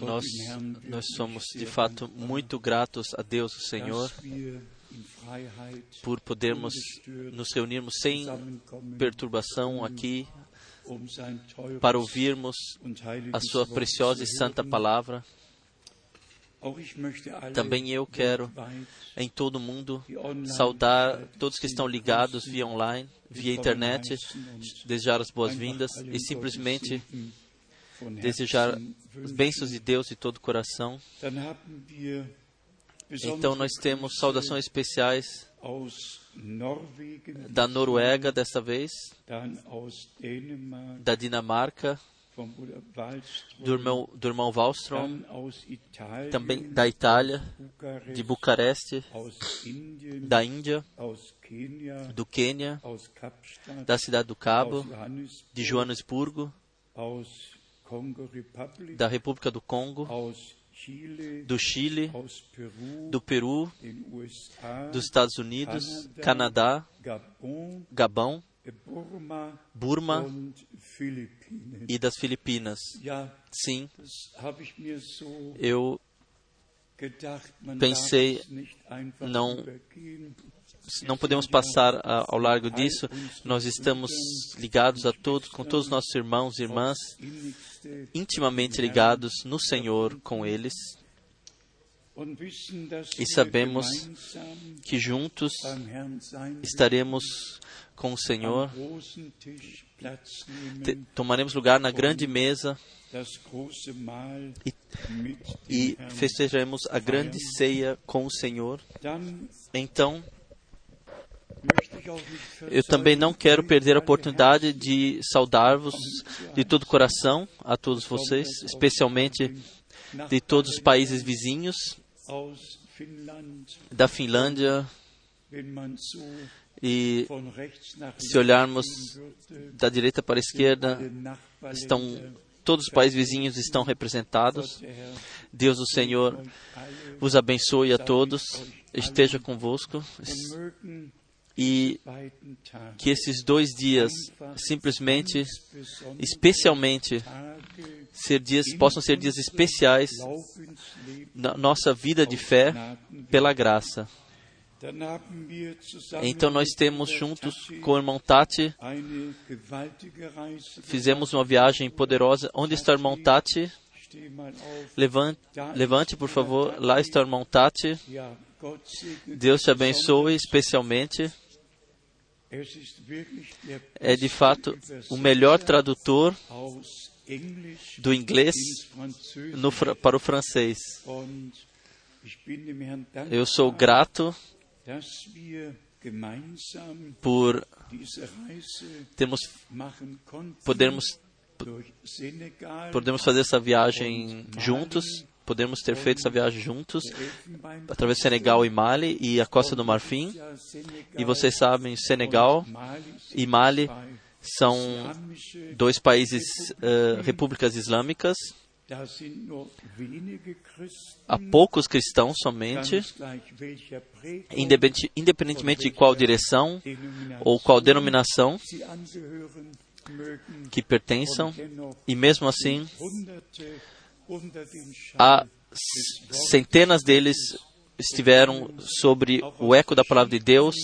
Nós, nós somos de fato muito gratos a Deus, o Senhor, por podermos nos reunirmos sem perturbação aqui para ouvirmos a Sua preciosa e santa palavra. Também eu quero, em todo o mundo, saudar todos que estão ligados via online, via internet, desejar as boas-vindas e simplesmente desejar as bênçãos de Deus de todo o coração. Então, nós temos saudações especiais da Noruega desta vez, da Dinamarca, do irmão, do irmão Wallström, também da Itália, de Bucareste, da Índia, do Quênia, da cidade do Cabo, de Joanesburgo, da República do Congo, do Chile, do Peru, dos Estados Unidos, Canadá, Gabão, Burma e das Filipinas. Sim, eu pensei, não, não podemos passar ao largo disso. Nós estamos ligados a todos, com todos os nossos irmãos e irmãs, intimamente ligados no Senhor com eles. E sabemos que juntos estaremos com o Senhor, tomaremos lugar na grande mesa e, e festejaremos a grande ceia com o Senhor. Então, eu também não quero perder a oportunidade de saudar-vos de todo o coração, a todos vocês, especialmente de todos os países vizinhos, da Finlândia, e se olharmos da direita para a esquerda, estão todos os países vizinhos estão representados. Deus, o Senhor, vos abençoe a todos, esteja convosco e que esses dois dias simplesmente, especialmente, ser dias, possam ser dias especiais na nossa vida de fé pela graça. Então nós temos juntos com o irmão Tati, fizemos uma viagem poderosa. Onde está o irmão Tati? Levante, levante, por favor. Lá está o irmão Tati. Deus te abençoe especialmente. É de fato o melhor tradutor do inglês no, para o francês. Eu sou grato por termos podermos podemos fazer essa viagem juntos, podemos ter feito essa viagem juntos através do Senegal e Mali e a Costa do Marfim. E vocês sabem, Senegal e Mali são dois países uh, repúblicas islâmicas Há poucos cristãos somente, independentemente de qual direção ou qual denominação que pertençam, e mesmo assim, há centenas deles estiveram sobre o eco da palavra de Deus,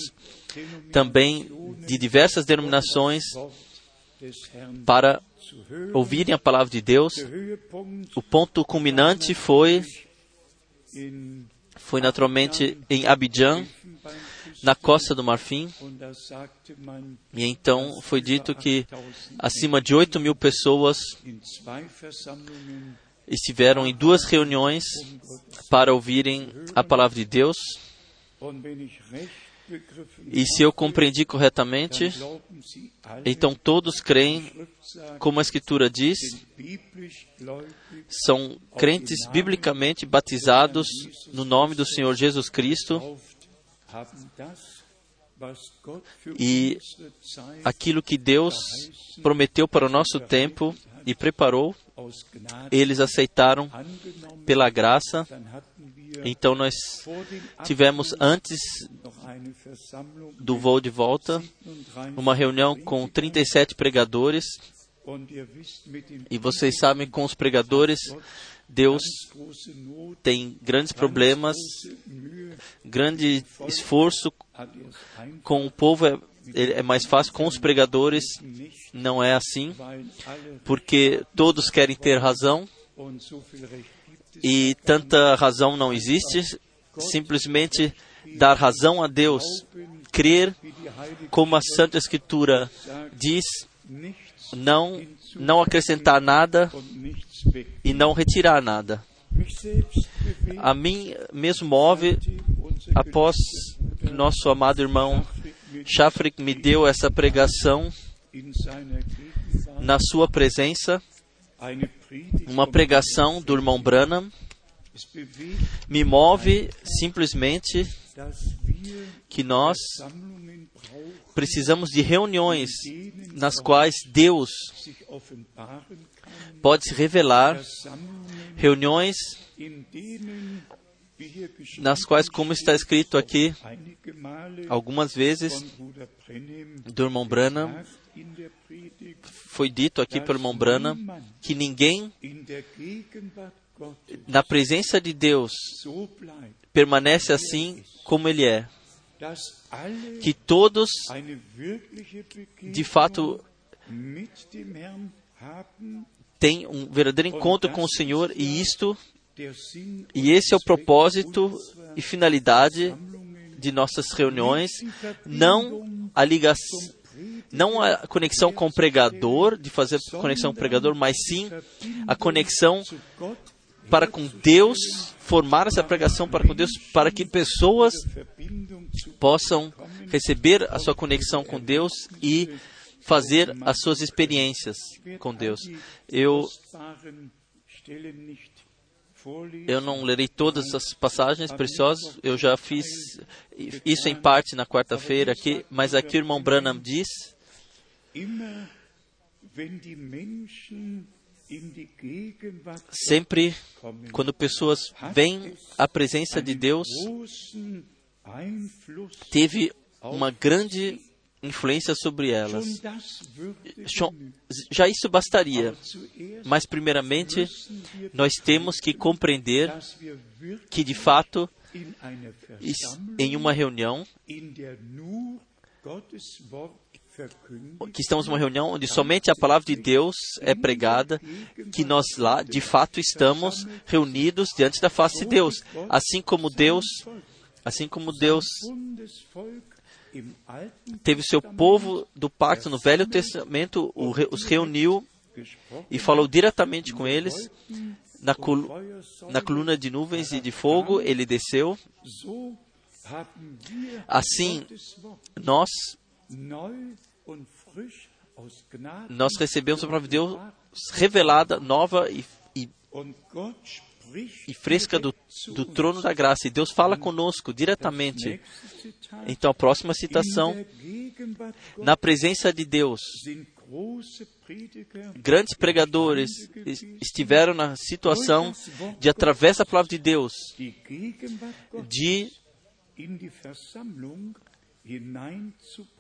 também de diversas denominações, para ouvirem a palavra de Deus. O ponto culminante foi foi naturalmente em Abidjan, na costa do Marfim. E então foi dito que acima de 8 mil pessoas estiveram em duas reuniões para ouvirem a palavra de Deus. E se eu compreendi corretamente, então todos creem, como a Escritura diz, são crentes biblicamente batizados no nome do Senhor Jesus Cristo e aquilo que Deus prometeu para o nosso tempo e preparou, eles aceitaram pela graça então nós tivemos antes do voo de volta uma reunião com 37 pregadores E vocês sabem, com os pregadores, Deus tem grandes problemas, grande esforço com o povo. É, mais fácil com os pregadores, não é assim, porque todos querem ter razão e tanta razão não existe. Simplesmente dar razão a Deus, crer como a Santa Escritura diz, não não acrescentar nada e não retirar nada. A mim mesmo move após nosso amado irmão Shafrik me deu essa pregação na sua presença, uma pregação do irmão Branham, me move simplesmente que nós precisamos de reuniões nas quais Deus pode se revelar, reuniões nas quais, como está escrito aqui, algumas vezes, do irmão Branham, foi dito aqui pelo irmão Branham, que ninguém na presença de Deus permanece assim como ele é. Que todos, de fato, têm um verdadeiro encontro com o Senhor e isto e esse é o propósito e finalidade de nossas reuniões, não a ligação, não a conexão com o pregador, de fazer conexão com o pregador, mas sim a conexão para com Deus, formar essa pregação para com Deus, para que pessoas possam receber a sua conexão com Deus e fazer as suas experiências com Deus. Eu eu não lerei todas as passagens preciosas, eu já fiz isso em parte na quarta-feira aqui, mas aqui o irmão Branham diz Sempre quando pessoas vêm à presença de Deus, teve uma grande influência sobre elas. Já isso bastaria, mas primeiramente nós temos que compreender que de fato em uma reunião que estamos numa reunião onde somente a palavra de Deus é pregada, que nós lá, de fato, estamos reunidos diante da face de Deus, assim como Deus, assim como Deus teve seu povo do pacto no Velho Testamento, os reuniu e falou diretamente com eles. Na, col na coluna de nuvens e de fogo, ele desceu. Assim, nós nós recebemos a palavra de Deus revelada, nova e, e, e fresca do, do, trono da graça. E Deus fala conosco diretamente. Então, a próxima citação: Na presença de Deus, grandes pregadores estiveram na situação de, através da palavra de Deus, de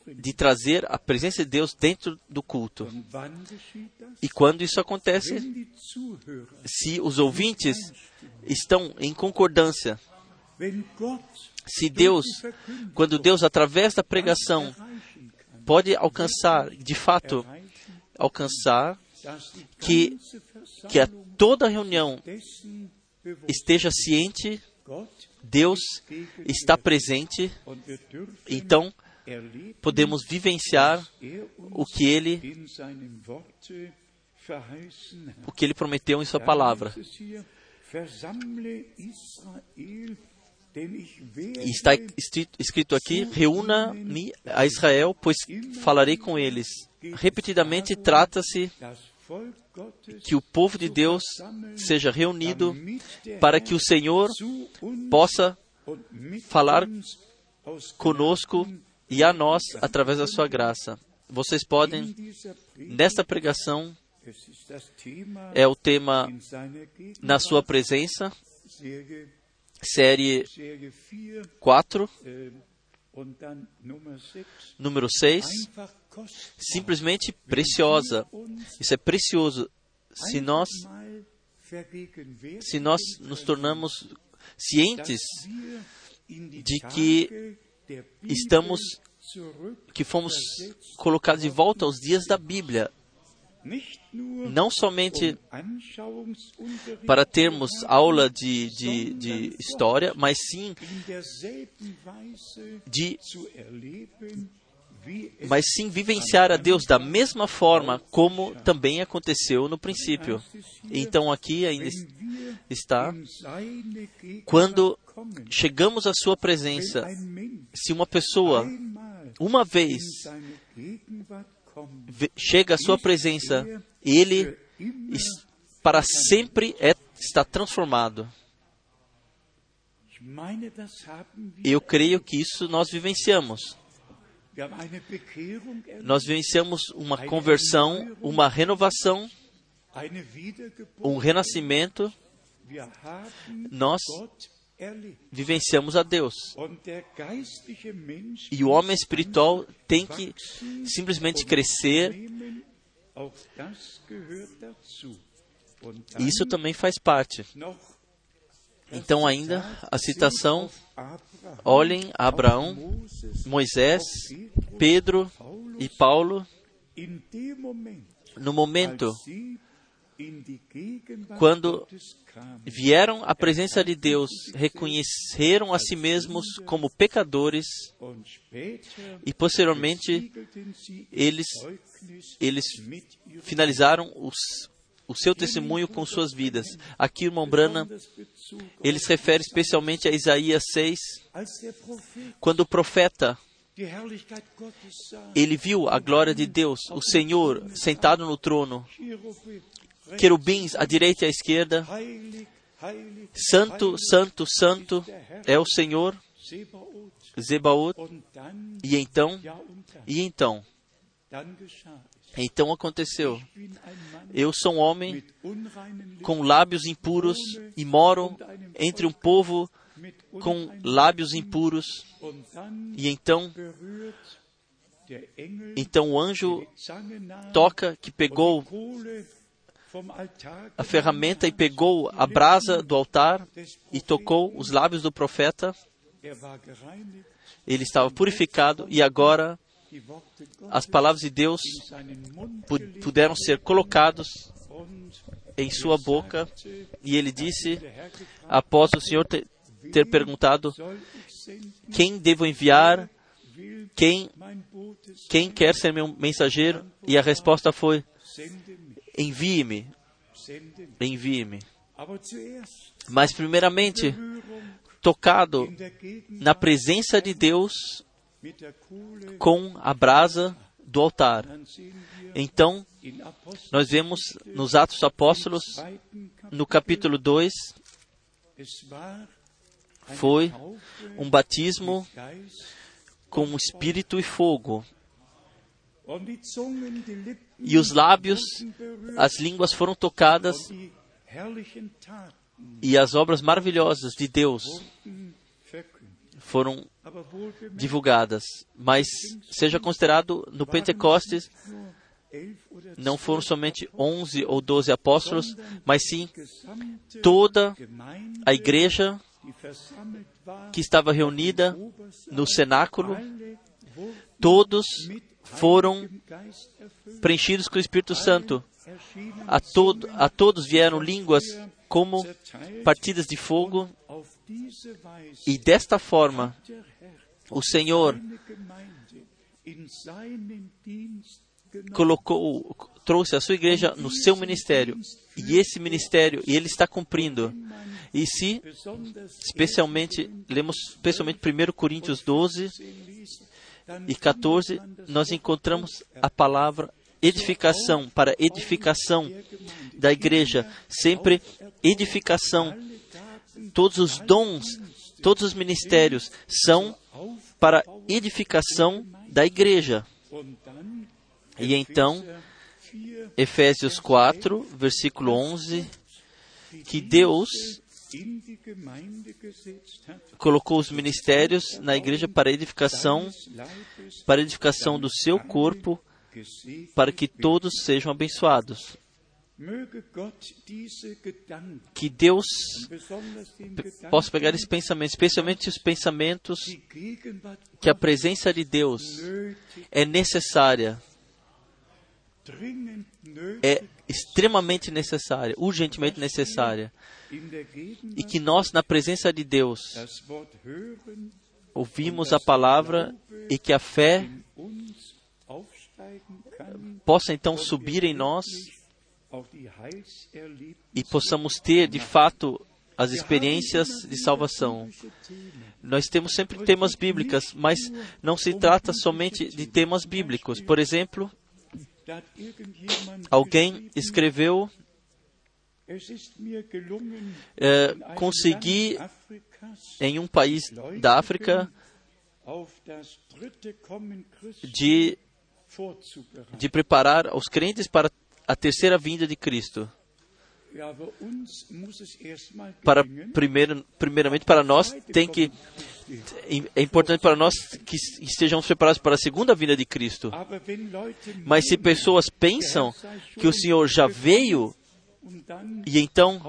de trazer a presença de Deus dentro do culto. E quando isso acontece, se os ouvintes estão em concordância, se Deus, quando Deus, através da pregação, pode alcançar, de fato, alcançar que, que a toda reunião esteja ciente Deus está presente, então podemos vivenciar o que Ele o que Ele prometeu em Sua palavra. E está escrito aqui: reúna-me a Israel, pois falarei com eles. Repetidamente trata-se que o povo de Deus seja reunido para que o Senhor possa falar conosco e a nós através da sua graça. Vocês podem, nesta pregação, é o tema na sua presença, série 4, número 6, simplesmente preciosa. Isso é precioso. Se nós, se nós nos tornamos cientes de que estamos, que fomos colocados de volta aos dias da Bíblia, não somente para termos aula de, de, de, história, mas sim de mas sim vivenciar a Deus da mesma forma como também aconteceu no princípio. Então aqui ainda está quando chegamos à sua presença, se uma pessoa uma vez chega à sua presença, ele para sempre é, está transformado. Eu creio que isso nós vivenciamos. Nós vivenciamos uma conversão, uma renovação, um renascimento. Nós vivenciamos a Deus. E o homem espiritual tem que simplesmente crescer. Isso também faz parte. Então, ainda a citação: olhem Abraão, Moisés, Pedro e Paulo. No momento quando vieram à presença de Deus, reconheceram a si mesmos como pecadores e posteriormente eles, eles finalizaram os, o seu testemunho com suas vidas. Aqui irmão Brana, ele se refere especialmente a Isaías 6, quando o profeta ele viu a glória de Deus, o Senhor sentado no trono, querubins à direita e à esquerda. Santo, santo, santo é o Senhor, Zebaoth. E então, e então, então aconteceu. Eu sou um homem com lábios impuros e moro entre um povo com lábios impuros. E então, então o anjo toca que pegou a ferramenta e pegou a brasa do altar e tocou os lábios do profeta. Ele estava purificado e agora as palavras de Deus puderam ser colocadas em sua boca e ele disse, após o Senhor ter, ter perguntado quem devo enviar, quem, quem quer ser meu mensageiro, e a resposta foi envie-me, envie-me. Mas, primeiramente, tocado na presença de Deus com a brasa do altar. Então, nós vemos nos Atos Apóstolos, no capítulo 2, foi um batismo com espírito e fogo. E os lábios, as línguas foram tocadas e as obras maravilhosas de Deus foram divulgadas. Mas seja considerado no Pentecostes, não foram somente 11 ou 12 apóstolos, mas sim toda a igreja que estava reunida no cenáculo, todos foram preenchidos com o Espírito Santo. A, todo, a todos vieram línguas como partidas de fogo, e desta forma o Senhor colocou, trouxe a sua igreja no seu ministério. E esse ministério, e ele está cumprindo. E se, especialmente, lemos especialmente 1 Coríntios 12, e 14, nós encontramos a palavra edificação, para edificação da igreja, sempre edificação. Todos os dons, todos os ministérios são para edificação da igreja. E então, Efésios 4, versículo 11, que Deus colocou os ministérios na igreja para edificação, para edificação do seu corpo, para que todos sejam abençoados. Que Deus possa pegar esses pensamentos, especialmente os pensamentos que a presença de Deus é necessária, é extremamente necessária, urgentemente necessária, e que nós, na presença de Deus, ouvimos a palavra e que a fé possa então subir em nós e possamos ter, de fato, as experiências de salvação. Nós temos sempre temas bíblicos, mas não se trata somente de temas bíblicos. Por exemplo, alguém escreveu é, consegui em um país da África de, de preparar os crentes para a terceira vinda de Cristo. Para primeiro, primeiramente para nós tem que é importante para nós que estejamos preparados para a segunda vinda de Cristo. Mas se pessoas pensam que o Senhor já veio e então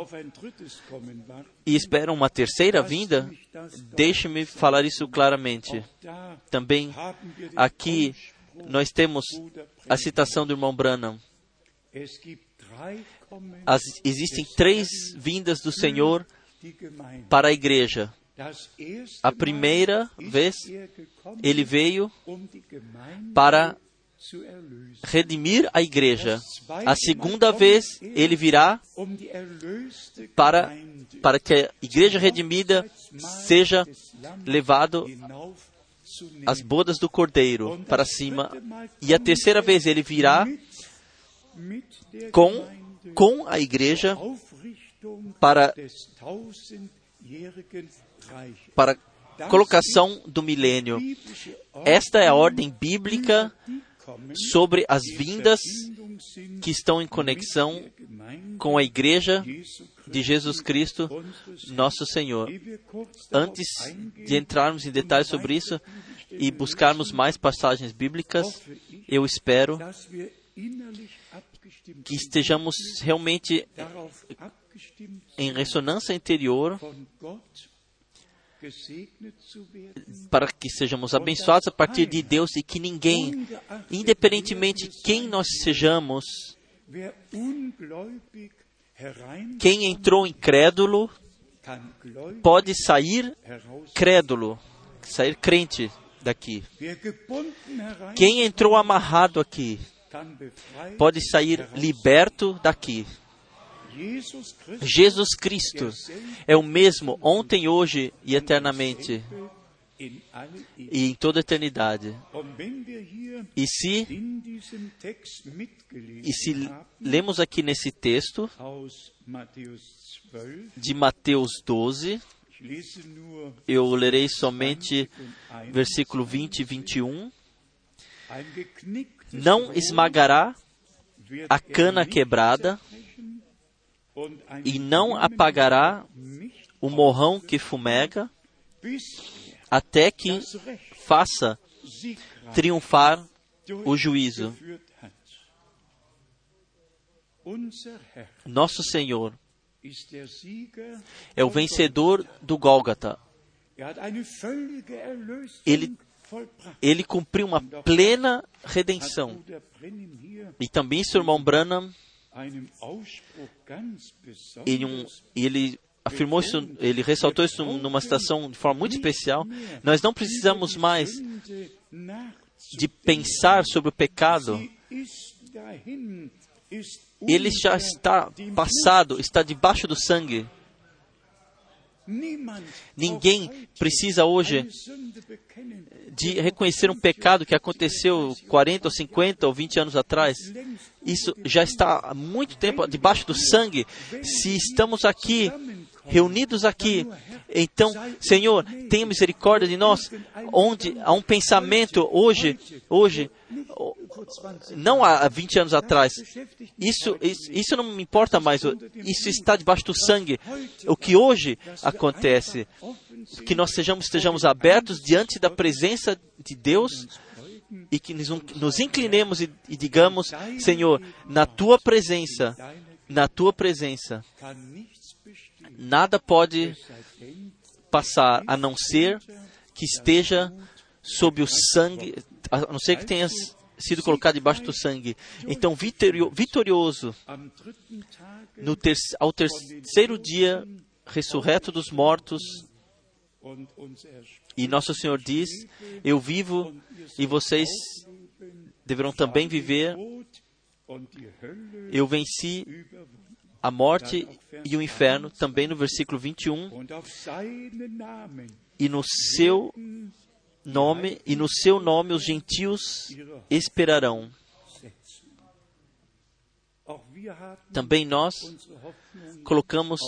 e esperam uma terceira vinda, deixe-me falar isso claramente. Também aqui nós temos a citação do irmão Branham. As, existem três vindas do Senhor para a igreja. A primeira vez, ele veio para redimir a igreja. A segunda vez, ele virá para, para que a igreja redimida seja levado às bodas do Cordeiro para cima. E a terceira vez, ele virá com, com a igreja para, para colocação do milênio. Esta é a ordem bíblica sobre as vindas que estão em conexão com a igreja de Jesus Cristo, nosso Senhor. Antes de entrarmos em detalhes sobre isso e buscarmos mais passagens bíblicas, eu espero que estejamos realmente em ressonância interior para que sejamos abençoados a partir de Deus e que ninguém, independentemente de quem nós sejamos, quem entrou incrédulo, pode sair crédulo, sair crente daqui. Quem entrou amarrado aqui, pode sair liberto daqui. Jesus Cristo é o mesmo ontem, hoje e eternamente. E em toda a eternidade. E se, e se lemos aqui nesse texto de Mateus 12, eu lerei somente versículo 20 e 21. Não esmagará a cana quebrada e não apagará o morrão que fumega, até que faça triunfar o juízo. Nosso Senhor é o vencedor do Gólgata. Ele, ele cumpriu uma plena redenção. E também seu irmão Branham ele, um, ele afirmou isso, ele ressaltou isso numa citação de forma muito especial. Nós não precisamos mais de pensar sobre o pecado. Ele já está passado, está debaixo do sangue. Ninguém precisa hoje de reconhecer um pecado que aconteceu 40 ou 50 ou 20 anos atrás. Isso já está há muito tempo debaixo do sangue. Se estamos aqui, reunidos aqui, então, Senhor, tenha misericórdia de nós, onde há um pensamento hoje, hoje, não há 20 anos atrás. Isso, isso, não me importa mais. Isso está debaixo do sangue. O que hoje acontece, que nós sejamos, estejamos abertos diante da presença de Deus e que nos inclinemos e, e digamos, Senhor, na tua presença, na tua presença, nada pode passar a não ser que esteja sob o sangue, a não ser que tenha sido colocado debaixo do sangue. Então, vitorioso, no ter, ao terceiro dia, ressurreto dos mortos, e nosso Senhor diz: Eu vivo e vocês deverão também viver. Eu venci a morte e o inferno, também no versículo 21. E no seu nome, e no seu nome os gentios esperarão. Também nós colocamos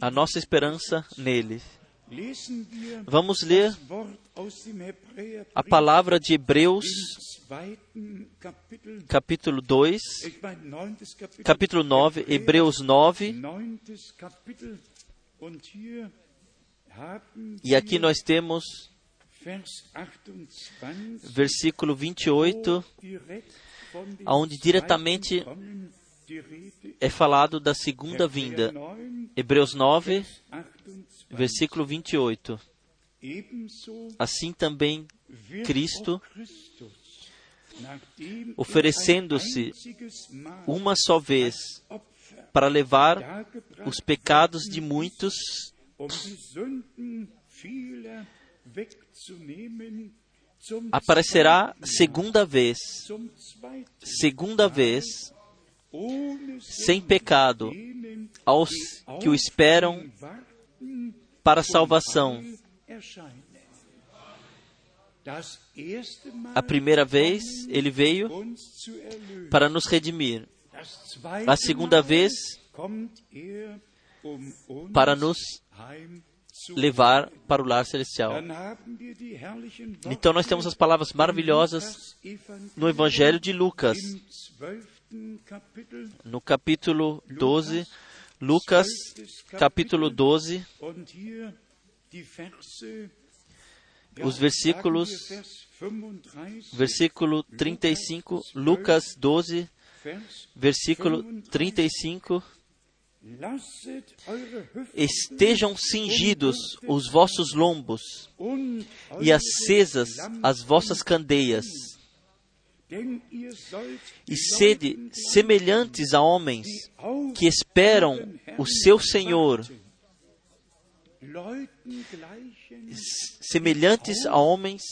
a nossa esperança nele. Vamos ler a palavra de Hebreus, capítulo 2, capítulo 9, Hebreus 9. E aqui nós temos versículo 28, onde diretamente é falado da segunda vinda. Hebreus 9, versículo 28. Assim também Cristo, oferecendo-se uma só vez para levar os pecados de muitos, aparecerá segunda vez, segunda vez, sem pecado, aos que o esperam para a salvação. A primeira vez ele veio para nos redimir. A segunda vez para nos levar para o lar celestial. Então nós temos as palavras maravilhosas no Evangelho de Lucas, no capítulo 12, Lucas, capítulo 12, os versículos, versículo 35, Lucas 12, versículo 35. Estejam cingidos os vossos lombos e acesas as vossas candeias. e sede semelhantes a homens que esperam o seu Senhor, semelhantes a homens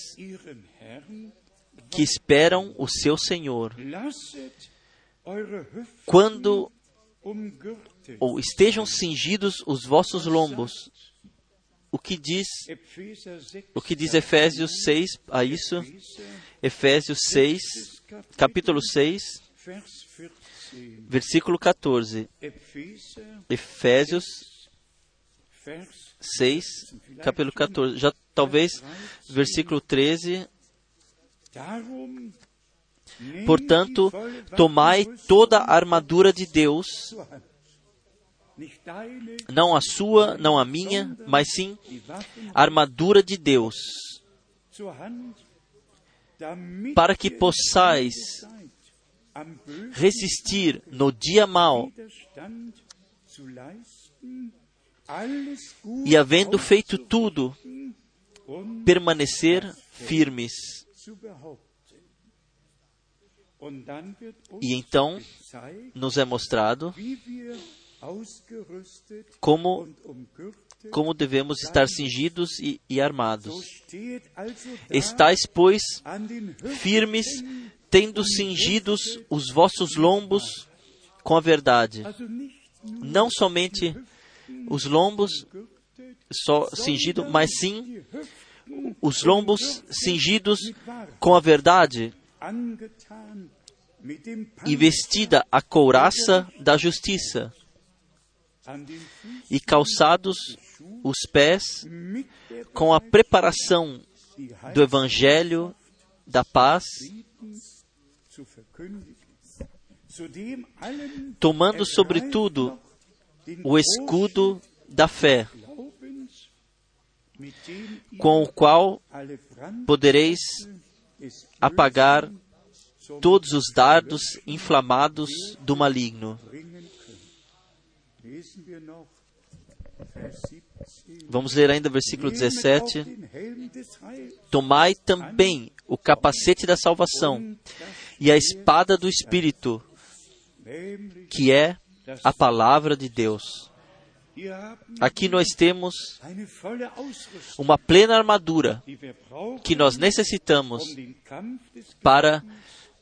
que esperam o seu Senhor. Quando ou estejam cingidos os vossos lombos. O que diz o que diz Efésios 6 a isso? Efésios 6, capítulo 6, versículo 14. Efésios 6, capítulo 14. Já talvez versículo 13. Portanto, tomai toda a armadura de Deus, não a sua, não a minha, mas sim a armadura de Deus, para que possais resistir no dia mau e, havendo feito tudo, permanecer firmes. E então nos é mostrado como como devemos estar cingidos e, e armados. Estais, pois, firmes, tendo cingidos os vossos lombos com a verdade. Não somente os lombos só cingidos, mas sim os lombos cingidos com a verdade e vestida a couraça da justiça e calçados os pés com a preparação do Evangelho da paz, tomando sobretudo o escudo da fé, com o qual podereis apagar todos os dardos inflamados do maligno. Vamos ler ainda o versículo 17. Tomai também o capacete da salvação e a espada do Espírito, que é a palavra de Deus. Aqui nós temos uma plena armadura que nós necessitamos para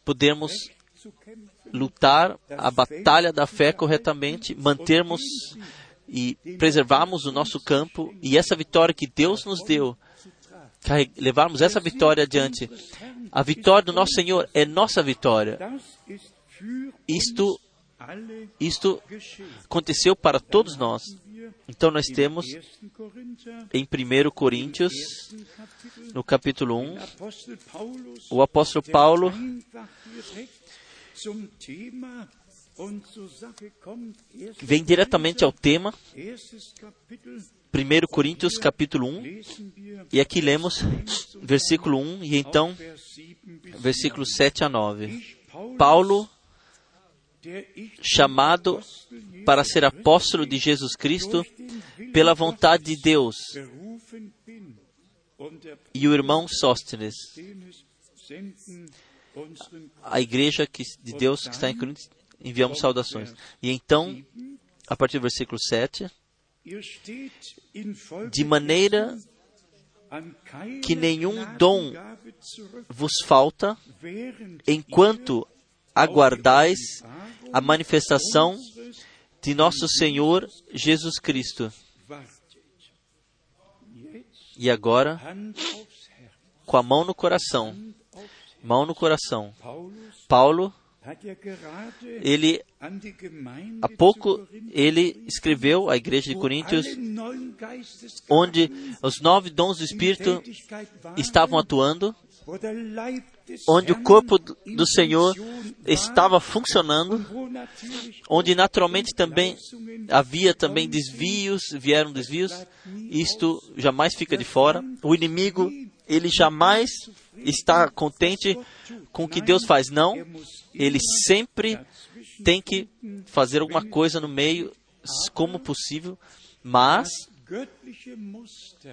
podermos lutar a batalha da fé corretamente, mantermos e preservarmos o nosso campo e essa vitória que Deus nos deu, levarmos essa vitória adiante. A vitória do nosso Senhor é nossa vitória. Isto, isto aconteceu para todos nós. Então nós temos em 1 Coríntios, no capítulo 1, o apóstolo Paulo vem diretamente ao tema, 1 Coríntios capítulo 1, e aqui lemos versículo 1 e então versículos 7 a 9. Paulo, chamado para ser apóstolo de Jesus Cristo pela vontade de Deus, e o irmão Sóstenes, a igreja de Deus que está em Coríntios, enviamos saudações. E então, a partir do versículo 7, de maneira que nenhum dom vos falta, enquanto aguardais a manifestação de nosso Senhor Jesus Cristo. E agora, com a mão no coração, mão no coração, Paulo ele há pouco ele escreveu à igreja de Coríntios onde os nove dons do Espírito estavam atuando, onde o corpo do Senhor estava funcionando, onde naturalmente também havia também desvios, vieram desvios, isto jamais fica de fora. O inimigo, ele jamais está contente com o que Deus faz, não ele sempre tem que fazer alguma coisa no meio, como possível, mas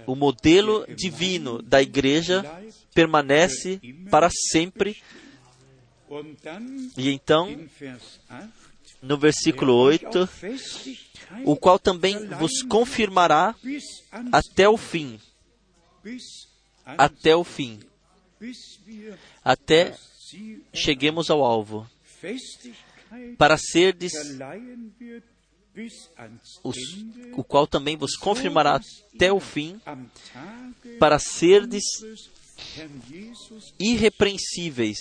o modelo divino da igreja permanece para sempre. E então, no versículo 8, o qual também vos confirmará até o fim. Até o fim. Até cheguemos ao alvo, para serdes os, o qual também vos confirmará até o fim, para serdes irrepreensíveis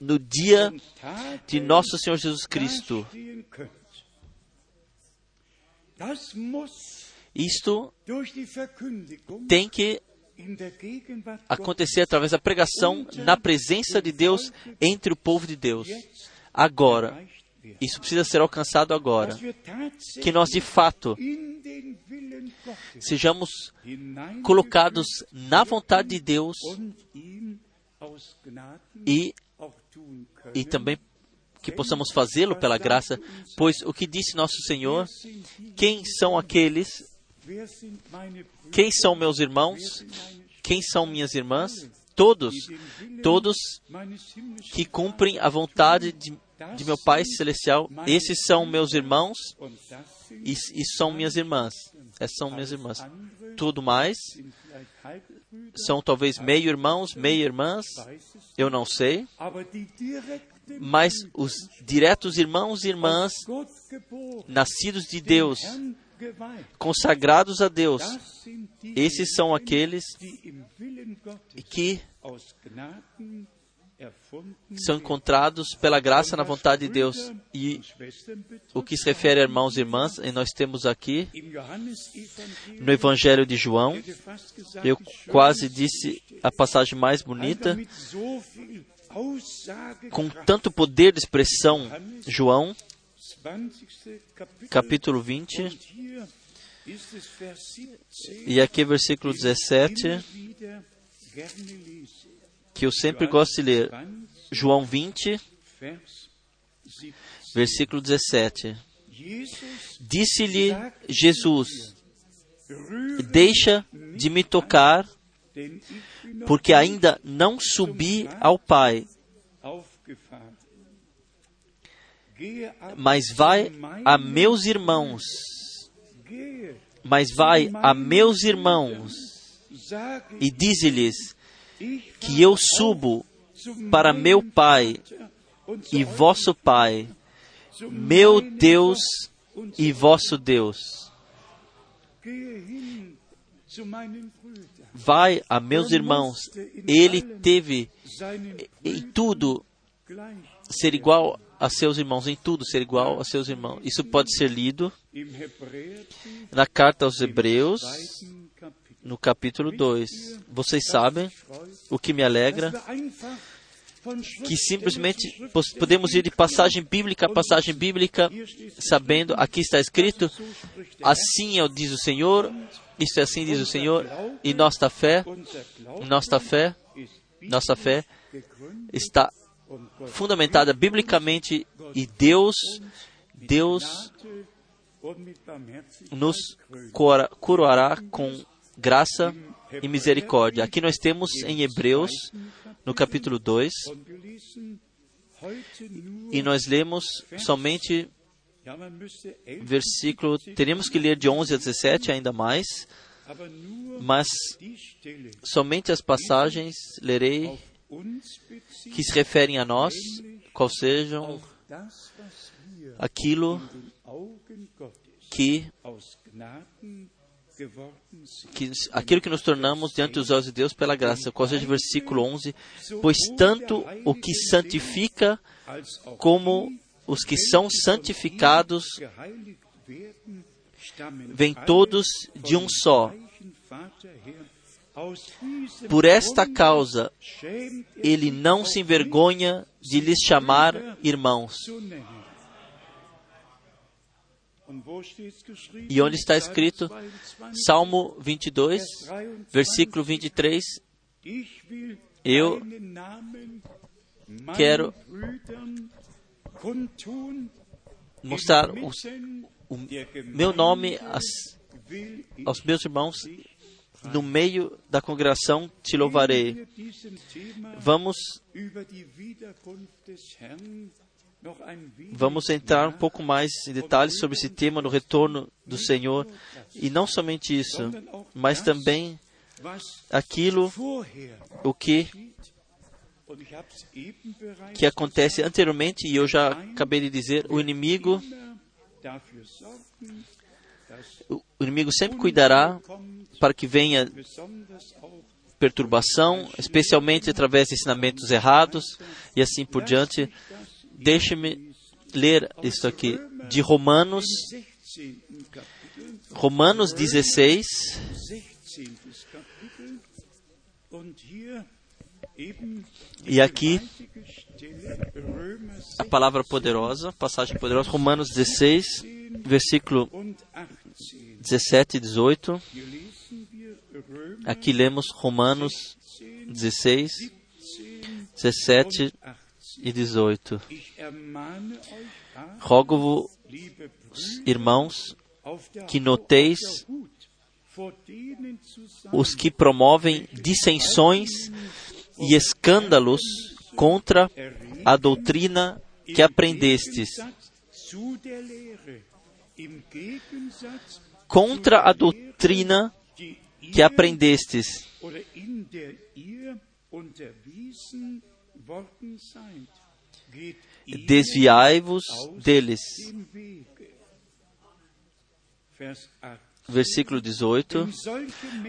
no dia de nosso Senhor Jesus Cristo. Isto tem que acontecer através da pregação na presença de Deus entre o povo de Deus. Agora, isso precisa ser alcançado agora. Que nós, de fato, sejamos colocados na vontade de Deus e, e também que possamos fazê-lo pela graça, pois o que disse nosso Senhor, quem são aqueles? Quem são meus irmãos? Quem são minhas irmãs? Todos, todos que cumprem a vontade de, de meu Pai Celestial, esses são meus irmãos e, e são minhas irmãs. Essas são minhas irmãs. Tudo mais são talvez meio irmãos, meio irmãs, eu não sei, mas os diretos irmãos e irmãs, nascidos de Deus, consagrados a Deus. Esses são aqueles que são encontrados pela graça na vontade de Deus. E o que se refere a irmãos e irmãs, e nós temos aqui no Evangelho de João, eu quase disse a passagem mais bonita, com tanto poder de expressão, João, capítulo 20, e aqui versículo 17. Que eu sempre gosto de ler. João 20, versículo 17. Disse-lhe Jesus: Deixa de me tocar, porque ainda não subi ao Pai. Mas vai a meus irmãos, mas vai a meus irmãos e dize-lhes que eu subo para meu Pai e vosso Pai, meu Deus e vosso Deus. Vai a meus irmãos, ele teve em tudo ser igual a seus irmãos, em tudo ser igual a seus irmãos. Isso pode ser lido na carta aos Hebreus, no capítulo 2. Vocês sabem o que me alegra? Que simplesmente podemos ir de passagem bíblica a passagem bíblica, sabendo, aqui está escrito, assim é, diz o Senhor, isto é assim diz o Senhor, e nossa fé, nossa fé, nossa fé está fundamentada biblicamente e Deus, Deus nos coroará com graça e misericórdia. Aqui nós temos em Hebreus, no capítulo 2, e nós lemos somente versículo, teríamos que ler de 11 a 17 ainda mais, mas somente as passagens lerei que se referem a nós, qual sejam aquilo que, que aquilo que nos tornamos diante dos olhos de Deus pela graça. Qual o versículo 11, pois tanto o que santifica como os que são santificados vêm todos de um só. Por esta causa, ele não se envergonha de lhes chamar irmãos. E onde está escrito? Salmo 22, versículo 23. Eu quero mostrar o, o meu nome aos meus irmãos no meio da congregação te louvarei. Vamos Vamos entrar um pouco mais em detalhes sobre esse tema no retorno do Senhor. E não somente isso, mas também aquilo o que que acontece anteriormente e eu já acabei de dizer, o inimigo o inimigo sempre cuidará para que venha perturbação, especialmente através de ensinamentos errados e assim por diante. Deixe-me ler isso aqui de Romanos, Romanos 16. E aqui a palavra poderosa, passagem poderosa, Romanos 16, versículo 17 e 18. Aqui lemos Romanos 16, 17 e 18. Rogo-vos, irmãos, que noteis os que promovem dissensões e escândalos contra a doutrina que aprendestes. Contra a doutrina que aprendestes. Desviai-vos deles. Versículo 18.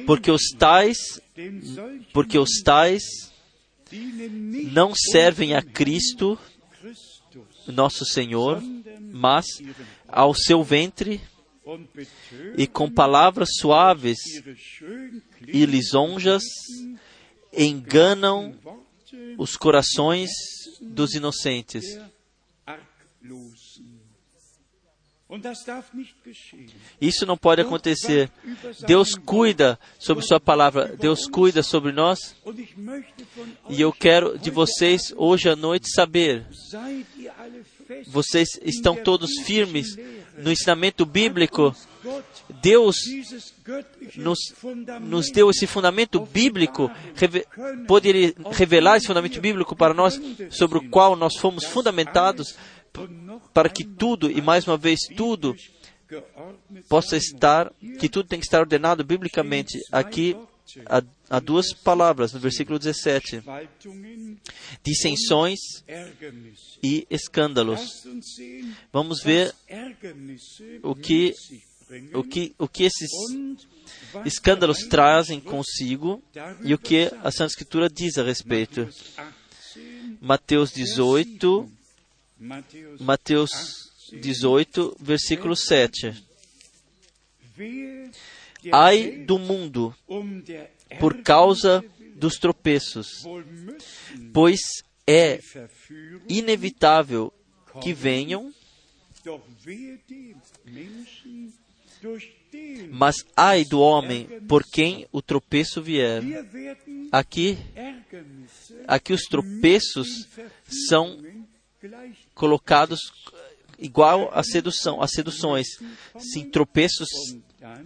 Porque os tais, porque os tais não servem a Cristo, nosso Senhor, mas ao seu ventre e com palavras suaves e lisonjas enganam os corações dos inocentes. Isso não pode acontecer. Deus cuida sobre Sua palavra, Deus cuida sobre nós. E eu quero de vocês hoje à noite saber: vocês estão todos firmes no ensinamento bíblico? Deus nos, nos deu esse fundamento bíblico, reve, poderia revelar esse fundamento bíblico para nós, sobre o qual nós fomos fundamentados, para que tudo, e mais uma vez tudo, possa estar, que tudo tem que estar ordenado biblicamente. Aqui há, há duas palavras no versículo 17: dissensões e escândalos. Vamos ver o que o que, o que esses escândalos trazem consigo e o que a Santa Escritura diz a respeito. Mateus 18, Mateus 18, versículo 7. Ai do mundo por causa dos tropeços, pois é inevitável que venham mas ai do homem por quem o tropeço vier. Aqui, aqui os tropeços são colocados igual a sedução, as seduções. Sim, tropeços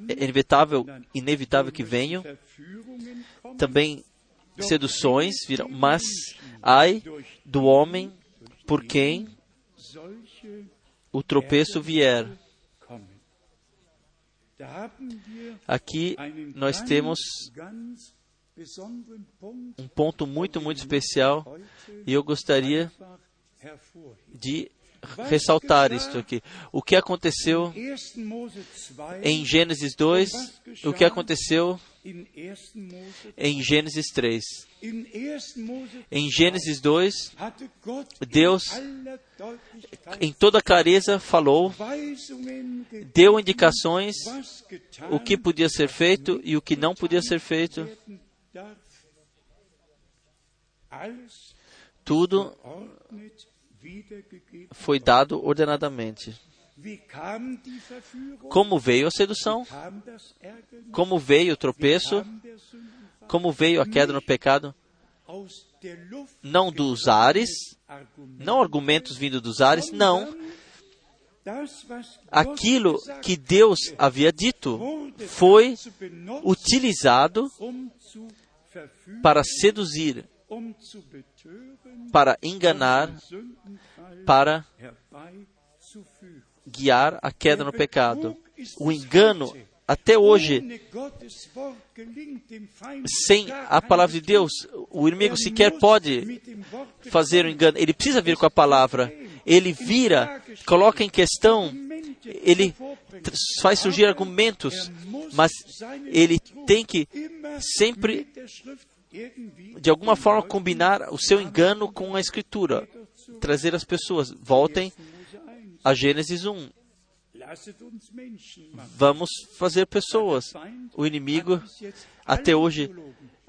é inevitável, inevitável que venham. Também seduções virão, mas ai do homem por quem o tropeço vier. Aqui nós temos um ponto muito, muito especial e eu gostaria de ressaltar isto aqui. O que aconteceu em Gênesis 2, o que aconteceu em Gênesis 3. Em Gênesis 2, Deus, em toda clareza, falou, deu indicações o que podia ser feito e o que não podia ser feito. Tudo foi dado ordenadamente. Como veio a sedução? Como veio o tropeço? Como veio a queda no pecado? Não dos ares, não argumentos vindo dos ares, não. Aquilo que Deus havia dito foi utilizado para seduzir, para enganar, para guiar a queda no pecado. O engano, até hoje, sem a palavra de Deus, o inimigo sequer pode fazer o engano. Ele precisa vir com a palavra. Ele vira, coloca em questão, ele faz surgir argumentos, mas ele tem que sempre, de alguma forma, combinar o seu engano com a Escritura. Trazer as pessoas. Voltem a Gênesis 1. Vamos fazer pessoas. O inimigo, até hoje,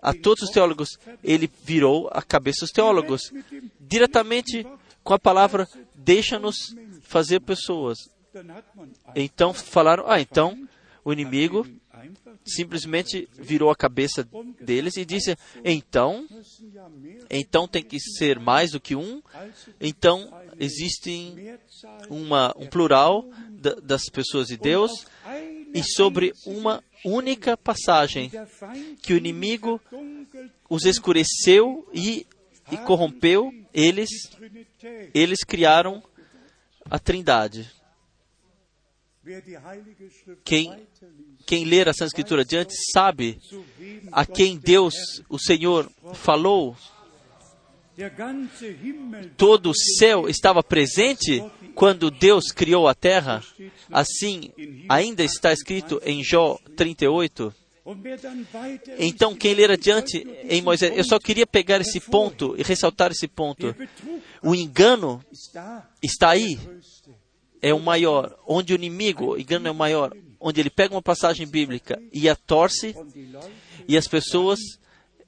a todos os teólogos, ele virou a cabeça dos teólogos. Diretamente com a palavra, deixa-nos fazer pessoas. Então falaram, ah, então o inimigo simplesmente virou a cabeça deles e disse: então, então tem que ser mais do que um. Então existem uma, um plural das pessoas de Deus e sobre uma única passagem que o inimigo os escureceu e, e corrompeu, eles, eles criaram a Trindade. Quem, quem ler a Santa Escritura adiante sabe a quem Deus, o Senhor, falou. Todo o céu estava presente quando Deus criou a terra. Assim, ainda está escrito em Jó 38. Então, quem ler adiante em Moisés, eu só queria pegar esse ponto e ressaltar esse ponto. O engano está aí é o maior, onde o inimigo, o engano é o maior, onde ele pega uma passagem bíblica e a torce, e as pessoas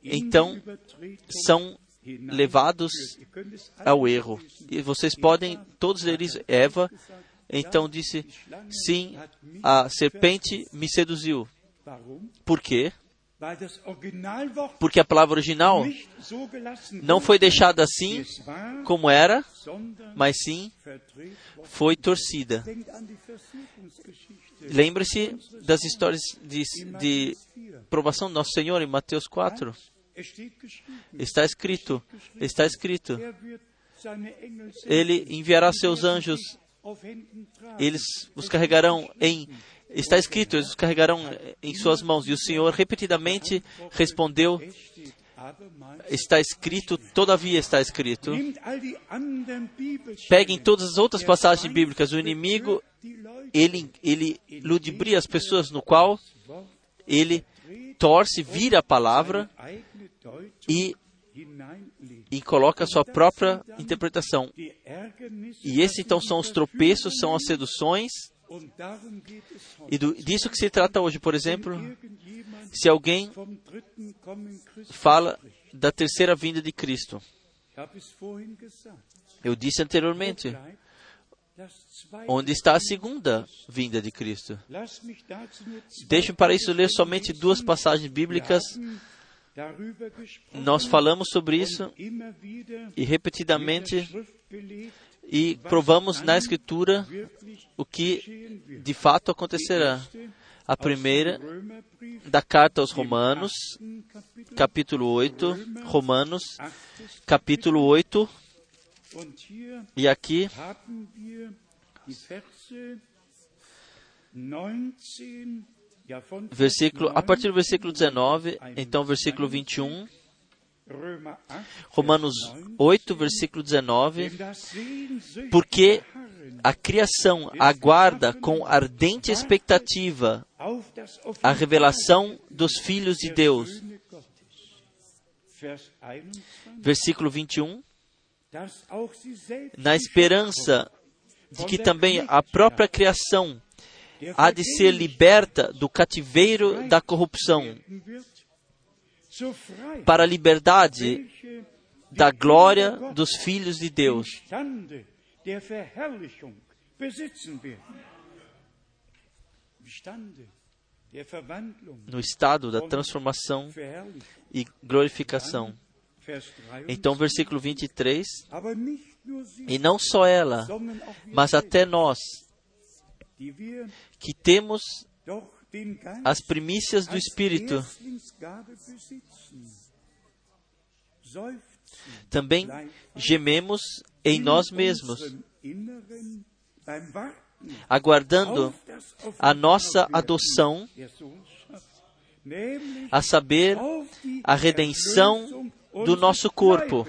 então são levados ao erro. E vocês podem todos isso. Eva Então disse: Sim, a serpente me seduziu. Por quê? Porque a palavra original não foi deixada assim como era, mas sim foi torcida. Lembre-se das histórias de, de provação do nosso Senhor em Mateus 4. Está escrito, está escrito. Ele enviará seus anjos, eles os carregarão em está escrito, eles os carregarão em suas mãos. E o Senhor repetidamente respondeu: Está escrito, todavia está escrito. Peguem todas as outras passagens bíblicas. O inimigo, ele, ele ludibria as pessoas, no qual ele torce, vira a palavra e, e coloca a sua própria interpretação. E esses então são os tropeços, são as seduções e do, disso que se trata hoje, por exemplo, se alguém fala da terceira vinda de Cristo. Eu disse anteriormente, onde está a segunda vinda de Cristo? Deixe para isso ler somente duas passagens bíblicas. Nós falamos sobre isso e repetidamente e provamos na Escritura o que de fato acontecerá. A primeira, da carta aos Romanos, capítulo 8, Romanos, capítulo 8, e aqui, versículo, a partir do versículo 19, então versículo 21, Romanos 8, versículo 19. Porque a criação aguarda com ardente expectativa a revelação dos filhos de Deus. Versículo 21. Na esperança de que também a própria criação há de ser liberta do cativeiro da corrupção para a liberdade da glória dos filhos de Deus. No estado da transformação e glorificação. Então, versículo 23. E não só ela, mas até nós, que temos as primícias do Espírito. Também gememos em nós mesmos, aguardando a nossa adoção, a saber, a redenção do nosso corpo.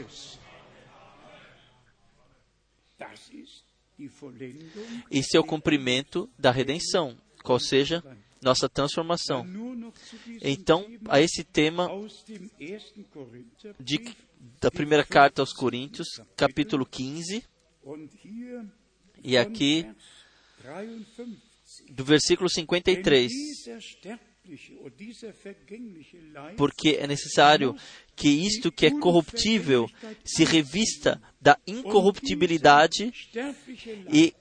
Esse é o cumprimento da redenção, qual seja nossa transformação. Então, a esse tema de, da primeira carta aos Coríntios, capítulo 15, e aqui do versículo 53. Porque é necessário que isto que é corruptível se revista da incorruptibilidade e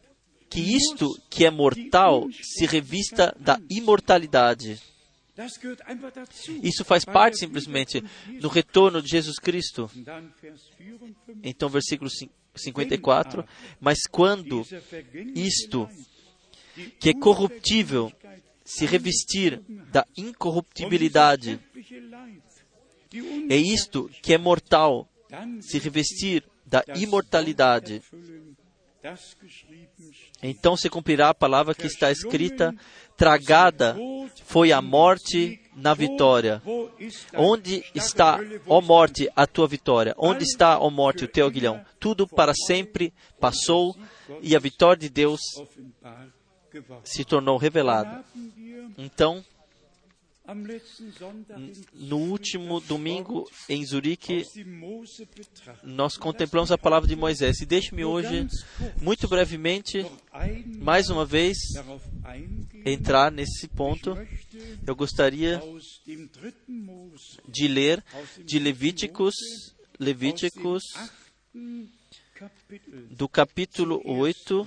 que isto que é mortal se revista da imortalidade. Isso faz parte simplesmente do retorno de Jesus Cristo. Então, versículo 54. Mas quando isto que é corruptível se revestir da incorruptibilidade, é isto que é mortal se revestir da imortalidade, então se cumprirá a palavra que está escrita: tragada foi a morte na vitória. Onde está, ó morte, a tua vitória? Onde está, ó morte, o teu aguilhão? Tudo para sempre passou e a vitória de Deus se tornou revelada. Então, no último domingo em Zurique, nós contemplamos a palavra de Moisés. E deixe-me hoje, muito brevemente, mais uma vez, entrar nesse ponto. Eu gostaria de ler de Levíticos, Levíticos, do capítulo 8,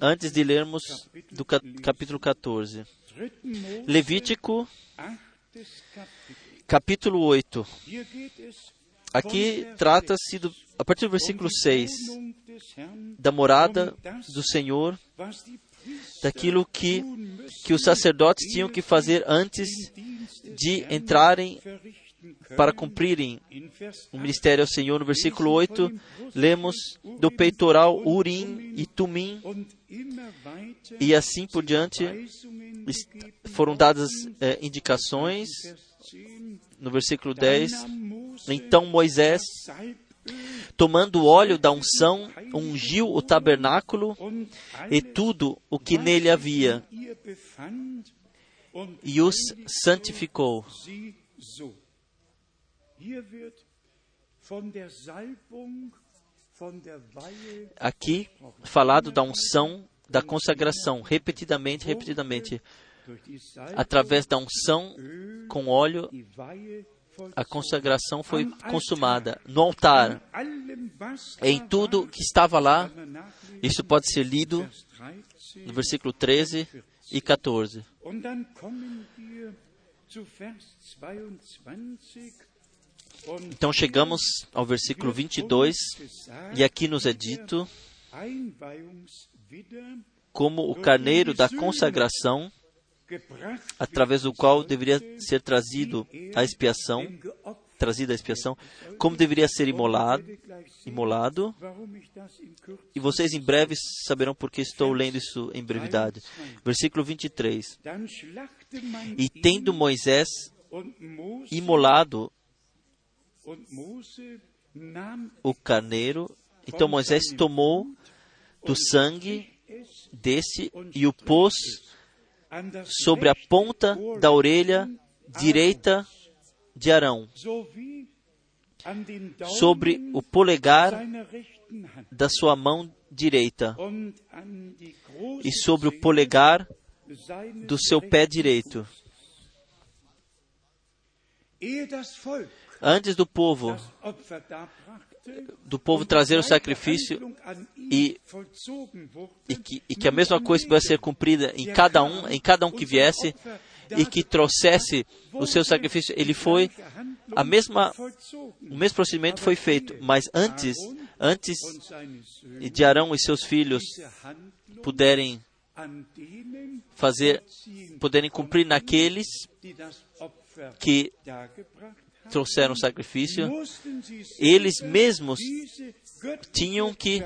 antes de lermos do capítulo 14. Levítico, capítulo 8. Aqui trata-se, a partir do versículo 6, da morada do Senhor, daquilo que, que os sacerdotes tinham que fazer antes de entrarem para cumprirem o ministério ao Senhor. No versículo 8, lemos do peitoral Urim e Tumim, e assim por diante foram dadas é, indicações. No versículo 10, então Moisés, tomando o óleo da unção, ungiu o tabernáculo e tudo o que nele havia, e os santificou. Aqui, falado da unção, da consagração, repetidamente, repetidamente. Através da unção com óleo, a consagração foi consumada. No altar, em tudo que estava lá, isso pode ser lido no versículo 13 e 14. Então chegamos ao versículo 22, e aqui nos é dito como o carneiro da consagração, através do qual deveria ser trazido a expiação, trazida a expiação, como deveria ser imolado, imolado. E vocês em breve saberão porque estou lendo isso em brevidade. Versículo 23. E tendo Moisés imolado o carneiro. Então Moisés tomou do sangue desse e o pôs sobre a ponta da orelha direita de Arão, sobre o polegar da sua mão direita e sobre o polegar do seu pé direito antes do povo do povo trazer o sacrifício e, e, que, e que a mesma coisa pudesse ser cumprida em cada um, em cada um que viesse e que trouxesse o seu sacrifício, ele foi a mesma o mesmo procedimento foi feito, mas antes antes de Arão e seus filhos puderem fazer puderem cumprir naqueles que trouxeram sacrifício, eles mesmos tinham que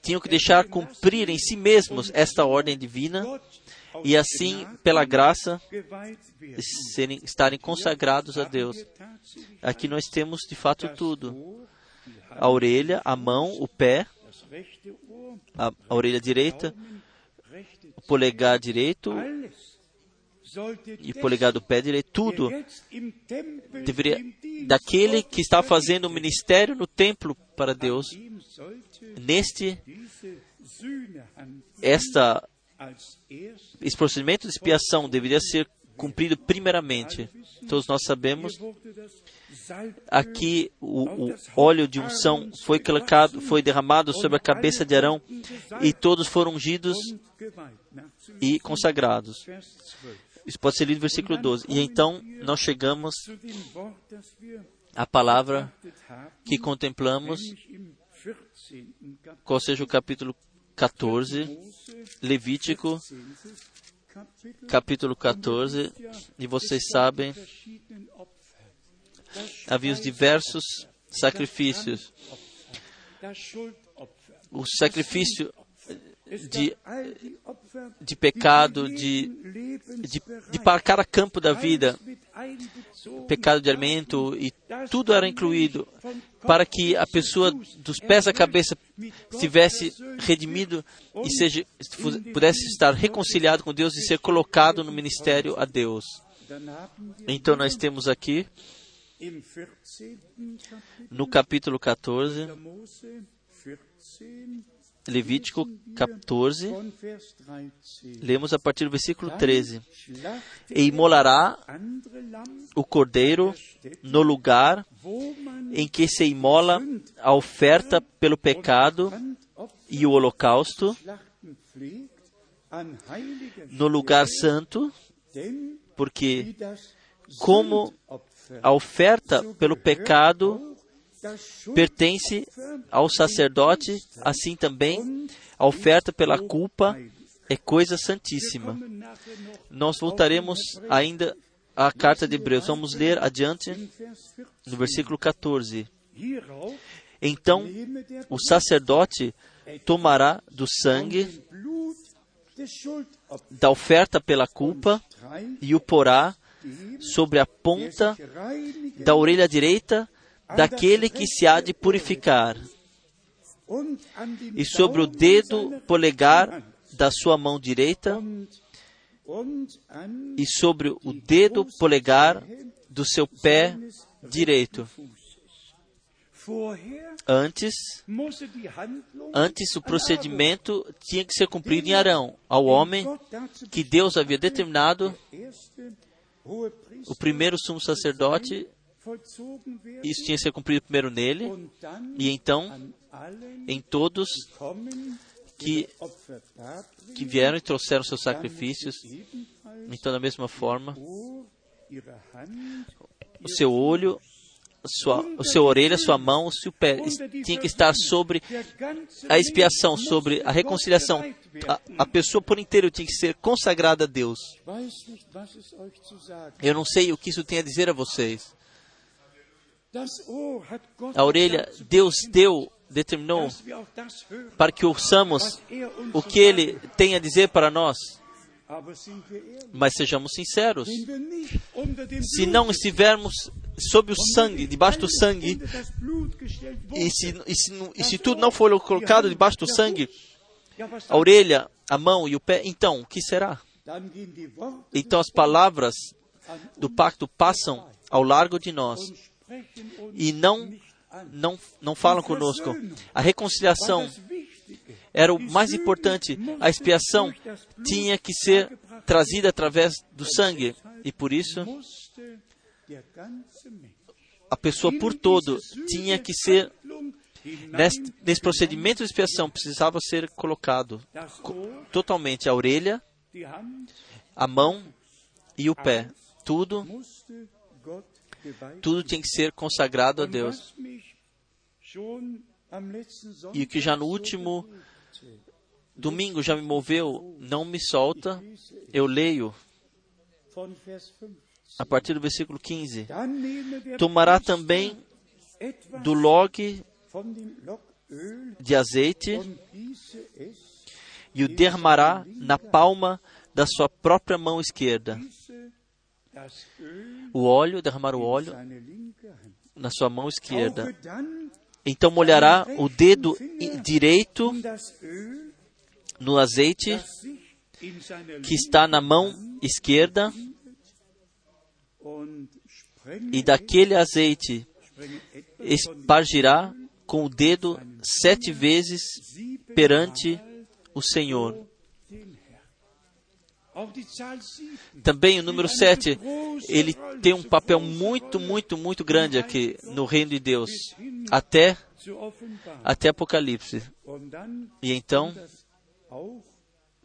tinham que deixar cumprir em si mesmos esta ordem divina e assim, pela graça, serem, estarem consagrados a Deus. Aqui nós temos de fato tudo: a orelha, a mão, o pé, a, a orelha direita, o polegar direito, e polegar do pé direito, tudo deveria daquele que está fazendo o ministério no templo para Deus. Neste esta esse procedimento de expiação deveria ser cumprido primeiramente. Todos nós sabemos aqui o, o, óleo de unção foi colocado, foi derramado sobre a cabeça de Arão e todos foram ungidos e consagrados. Isso pode ser lido no versículo 12. E então nós chegamos à palavra que contemplamos, qual seja o capítulo 14, Levítico, capítulo 14, e vocês sabem, havia os diversos sacrifícios. O sacrifício de, de pecado, de, de, de para cada campo da vida, pecado de alimento, e tudo era incluído para que a pessoa dos pés à cabeça estivesse redimido e seja, pudesse estar reconciliado com Deus e ser colocado no ministério a Deus. Então nós temos aqui no capítulo 14 Levítico 14, lemos a partir do versículo 13. E imolará o cordeiro no lugar em que se imola a oferta pelo pecado e o holocausto, no lugar santo, porque como a oferta pelo pecado pertence ao sacerdote, assim também a oferta pela culpa é coisa santíssima. Nós voltaremos ainda à carta de Hebreus. Vamos ler adiante no versículo 14. Então o sacerdote tomará do sangue da oferta pela culpa e o porá sobre a ponta da orelha direita daquele que se há de purificar, e sobre o dedo polegar da sua mão direita, e sobre o dedo polegar do seu pé direito. Antes, antes o procedimento tinha que ser cumprido em Arão, ao homem que Deus havia determinado, o primeiro sumo sacerdote isso tinha que ser cumprido primeiro nele, e então em todos que, que vieram e trouxeram seus sacrifícios. Então, da mesma forma, o seu olho, sua, o seu orelha, sua mão, o seu pé tinha que estar sobre a expiação, sobre a reconciliação. A, a pessoa por inteiro tinha que ser consagrada a Deus. Eu não sei o que isso tem a dizer a vocês. A orelha, Deus deu, determinou para que ouçamos o que Ele tem a dizer para nós. Mas sejamos sinceros. Se não estivermos sob o sangue, debaixo do sangue, e se, e se, e se tudo não for colocado debaixo do sangue, a orelha, a mão e o pé, então, o que será? Então as palavras do pacto passam ao largo de nós e não, não, não falam conosco. A reconciliação era o mais importante. A expiação tinha que ser trazida através do sangue. E por isso, a pessoa por todo tinha que ser. Nesse, nesse procedimento de expiação, precisava ser colocado totalmente a orelha, a mão e o pé. Tudo tudo tem que ser consagrado a Deus. E o que já no último domingo já me moveu, não me solta, eu leio a partir do versículo 15. Tomará também do log de azeite e o derramará na palma da sua própria mão esquerda o óleo, derramar o óleo na sua mão esquerda. Então molhará o dedo direito no azeite que está na mão esquerda e daquele azeite espargirá com o dedo sete vezes perante o Senhor. Também o número 7, ele tem um papel muito, muito, muito grande aqui no reino de Deus, até, até Apocalipse. E então,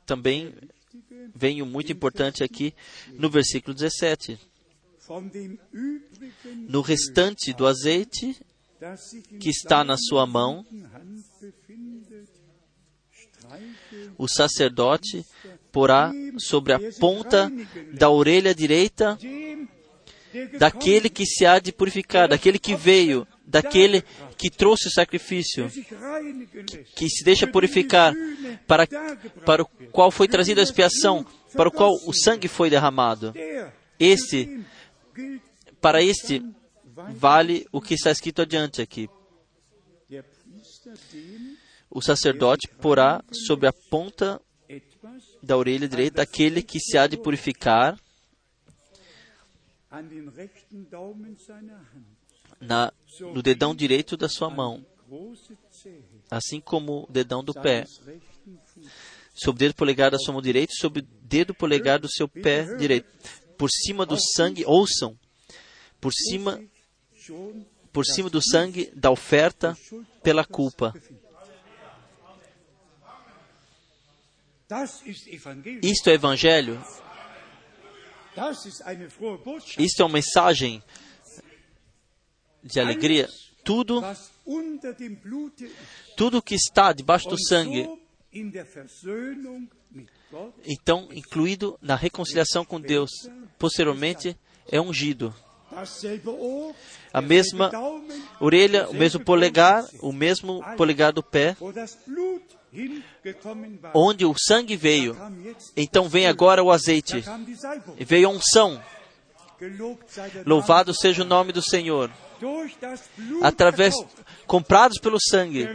também vem o muito importante aqui no versículo 17. No restante do azeite que está na sua mão, o sacerdote porá sobre a ponta da orelha direita daquele que se há de purificar, daquele que veio, daquele que trouxe o sacrifício, que, se deixa purificar, para, para o qual foi trazida a expiação, para o qual o sangue foi derramado. Este, para este, vale o que está escrito adiante aqui. O sacerdote porá sobre a ponta da orelha direita aquele que se há de purificar na, no dedão direito da sua mão. assim como o dedão do pé, sobre o dedo polegar da sua mão direita sobre o dedo polegar do seu pé direito. Por cima do sangue, ouçam, por cima, por cima do sangue da oferta pela culpa. Isto é evangelho. Isto é uma mensagem de alegria. Tudo, tudo que está debaixo do sangue, então incluído na reconciliação com Deus, posteriormente é ungido. A mesma orelha, o mesmo polegar, o mesmo polegar do pé, onde o sangue veio. Então vem agora o azeite. E veio a unção. Louvado seja o nome do Senhor. Através, comprados pelo sangue,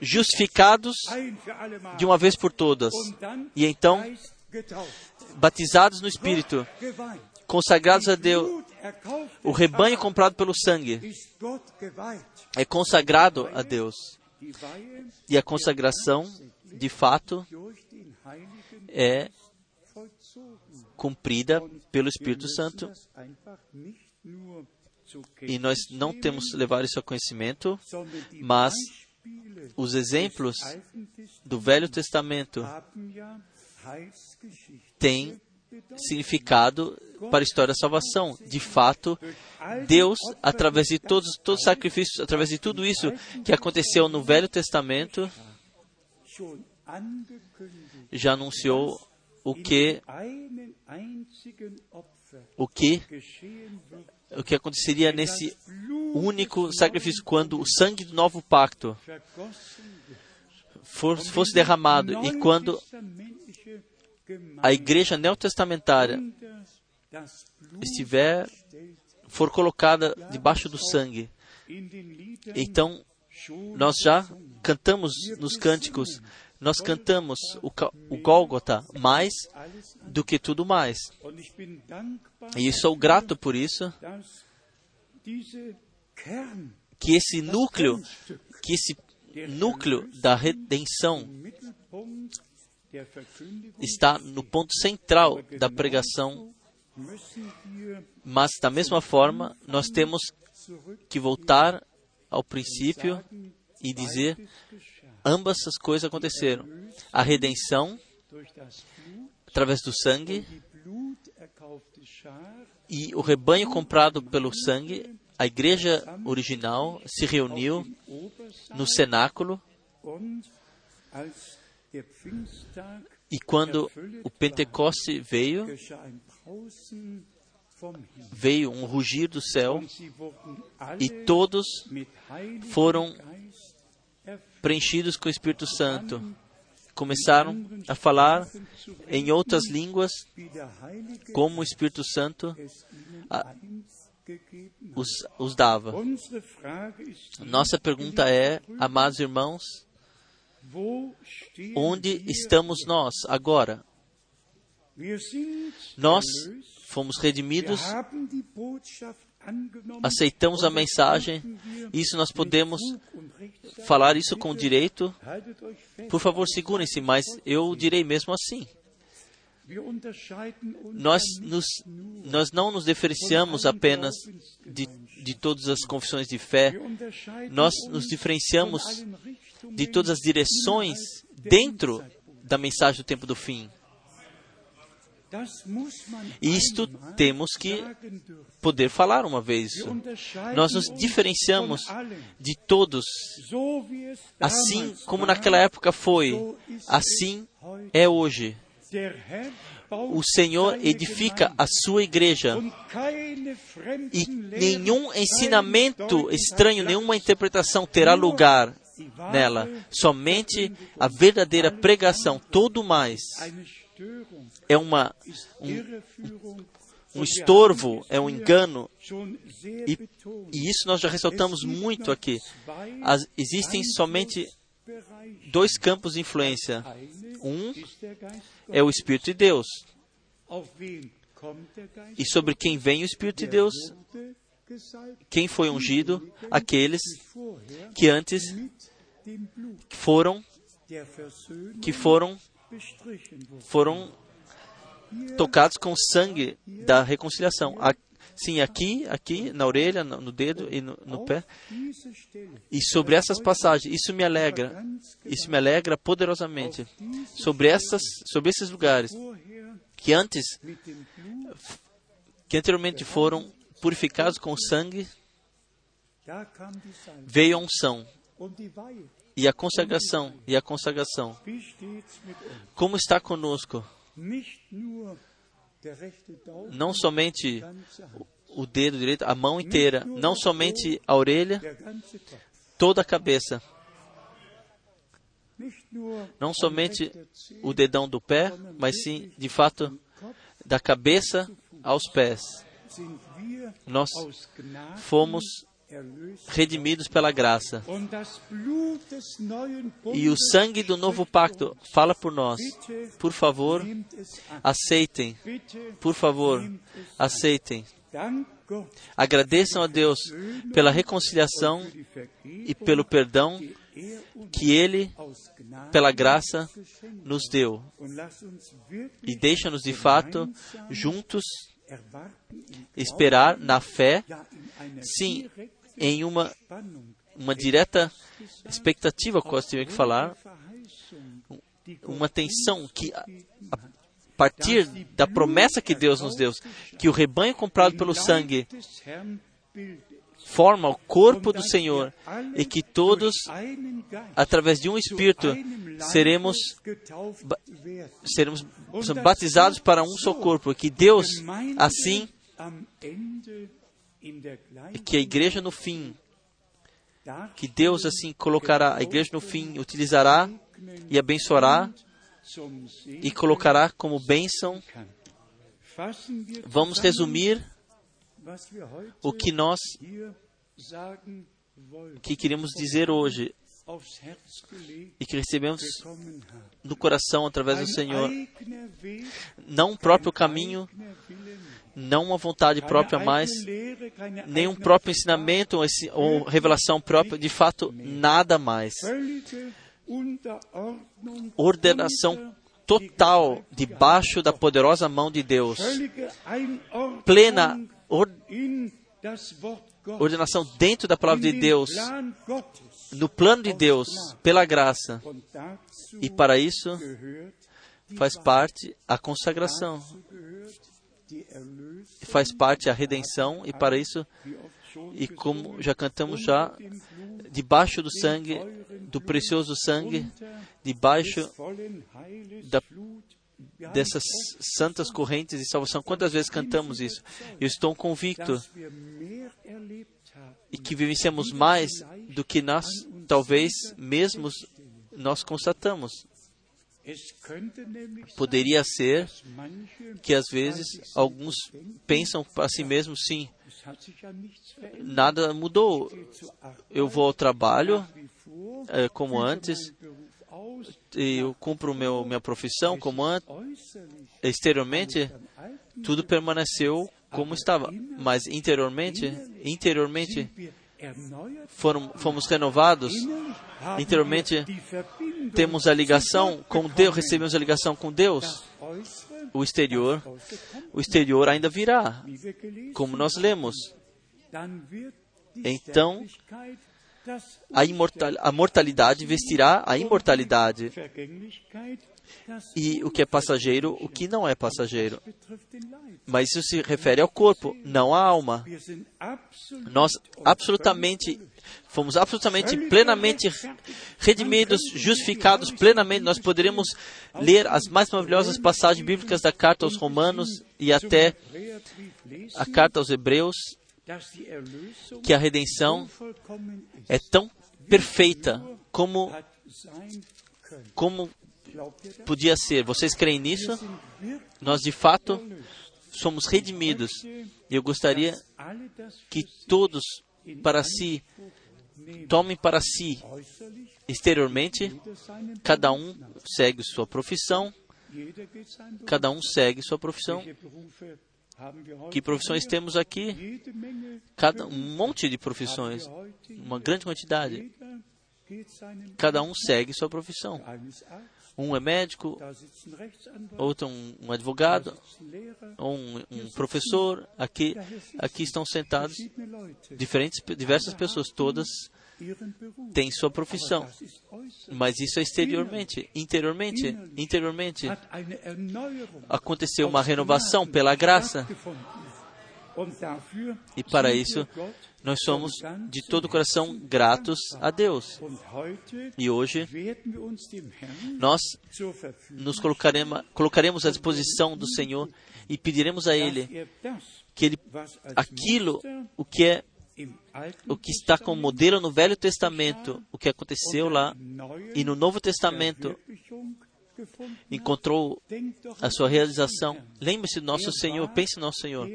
justificados de uma vez por todas. E então, batizados no Espírito, consagrados a Deus. O rebanho comprado pelo sangue é consagrado a Deus. E a consagração, de fato, é cumprida pelo Espírito Santo. E nós não temos que levar isso a conhecimento, mas os exemplos do Velho Testamento têm significado para a história da salvação. De fato, Deus, através de todos, os sacrifícios, através de tudo isso que aconteceu no Velho Testamento, já anunciou o que o que o que aconteceria nesse único sacrifício quando o sangue do novo pacto fosse derramado e quando a igreja neotestamentária estiver for colocada debaixo do sangue. Então, nós já cantamos nos cânticos, nós cantamos o, o Gólgota mais do que tudo mais. E sou grato por isso, que esse núcleo, que esse núcleo da redenção está no ponto central da pregação, mas da mesma forma nós temos que voltar ao princípio e dizer ambas as coisas aconteceram. A redenção através do sangue e o rebanho comprado pelo sangue, a igreja original se reuniu no cenáculo e quando o Pentecoste veio, veio um rugir do céu e todos foram preenchidos com o Espírito Santo. Começaram a falar em outras línguas, como o Espírito Santo os, os dava. Nossa pergunta é, amados irmãos, Onde estamos nós agora? Nós fomos redimidos, aceitamos a mensagem, isso nós podemos falar isso com direito. Por favor, segurem-se, mas eu direi mesmo assim. Nós, nos, nós não nos diferenciamos apenas de, de todas as confissões de fé, nós nos diferenciamos de todas as direções dentro da mensagem do tempo do fim. Isto temos que poder falar uma vez. Nós nos diferenciamos de todos, assim como naquela época foi, assim é hoje. O Senhor edifica a sua igreja. e nenhum ensinamento estranho, nenhuma interpretação terá lugar nela. Somente a verdadeira pregação, todo mais, é uma, um, um estorvo, é um engano. E, e, isso nós já ressaltamos muito aqui. As, existem somente dois campos de influência. Um é o Espírito de Deus. E sobre quem vem o Espírito de Deus? quem foi ungido? Aqueles que antes foram que foram foram tocados com o sangue da reconciliação. Sim, aqui, aqui, na orelha, no dedo e no, no, pé. E sobre essas passagens, isso me alegra, isso me alegra poderosamente. Sobre essas, sobre esses lugares que antes, que anteriormente foram purificados com sangue, veio a unção e a consagração e a consagração. Como está conosco? Não somente o dedo direito, a mão inteira, não somente a orelha, toda a cabeça. Não somente o dedão do pé, mas sim, de fato, da cabeça aos pés. Nós fomos redimidos pela graça. E o sangue do novo pacto fala por nós. Por favor, aceitem. Por favor, aceitem. Agradeçam a Deus pela reconciliação e pelo perdão que Ele, pela graça, nos deu. E deixa-nos de fato juntos esperar na fé, sim, em uma, uma direta expectativa, que eu tive que falar, uma tensão que, a, a partir da promessa que Deus nos deu, que o rebanho comprado pelo sangue forma o corpo do Senhor e que todos, através de um Espírito, seremos, seremos batizados para um só corpo. Que Deus, assim, que a igreja no fim, que Deus assim colocará a igreja no fim, utilizará e abençoará e colocará como bênção. Vamos resumir o que nós que queríamos dizer hoje e que recebemos no coração através do Senhor. Não um próprio caminho, não uma vontade própria mais, nem um próprio ensinamento ou revelação própria, de fato, nada mais. Ordenação total debaixo da poderosa mão de Deus. Plena or ordenação dentro da palavra de Deus, no plano de Deus, pela graça. E para isso faz parte a consagração, faz parte a redenção, e para isso, e como já cantamos já, debaixo do sangue, do precioso sangue, debaixo da dessas santas correntes de salvação. Quantas vezes cantamos isso? Eu estou convicto e que vivenciamos mais do que nós, talvez, mesmos nós constatamos. Poderia ser que às vezes alguns pensam para si mesmos, sim, nada mudou. Eu vou ao trabalho é, como antes, eu cumpro meu, minha profissão como antes, exteriormente, tudo permaneceu como estava, mas interiormente, interiormente, foram, fomos renovados, interiormente temos a ligação com Deus, recebemos a ligação com Deus. O exterior, o exterior ainda virá, como nós lemos. Então, a, imortal, a mortalidade vestirá a imortalidade. E o que é passageiro, o que não é passageiro. Mas isso se refere ao corpo, não à alma. Nós absolutamente fomos absolutamente plenamente redimidos, justificados plenamente. Nós poderíamos ler as mais maravilhosas passagens bíblicas da carta aos Romanos e até a carta aos Hebreus que a redenção é tão perfeita como como podia ser. Vocês creem nisso? Nós de fato somos redimidos. E eu gostaria que todos para si tomem para si exteriormente, cada um segue sua profissão, cada um segue sua profissão Que profissões temos aqui? Cada, um monte de profissões, uma grande quantidade. Cada um segue sua profissão. Um é médico, outro um, um advogado, um, um, professor. Aqui, aqui estão sentados diferentes, diversas pessoas, todas têm sua profissão. Mas isso é exteriormente. Interiormente, interiormente, aconteceu uma renovação pela graça. E para isso, nós somos de todo o coração gratos a Deus. E hoje, nós nos colocaremos, colocaremos à disposição do Senhor e pediremos a Ele que Ele, aquilo, o que é o que está como modelo no Velho Testamento, o que aconteceu lá, e no Novo Testamento encontrou a sua realização. Lembre-se do nosso Senhor, pense no nosso Senhor.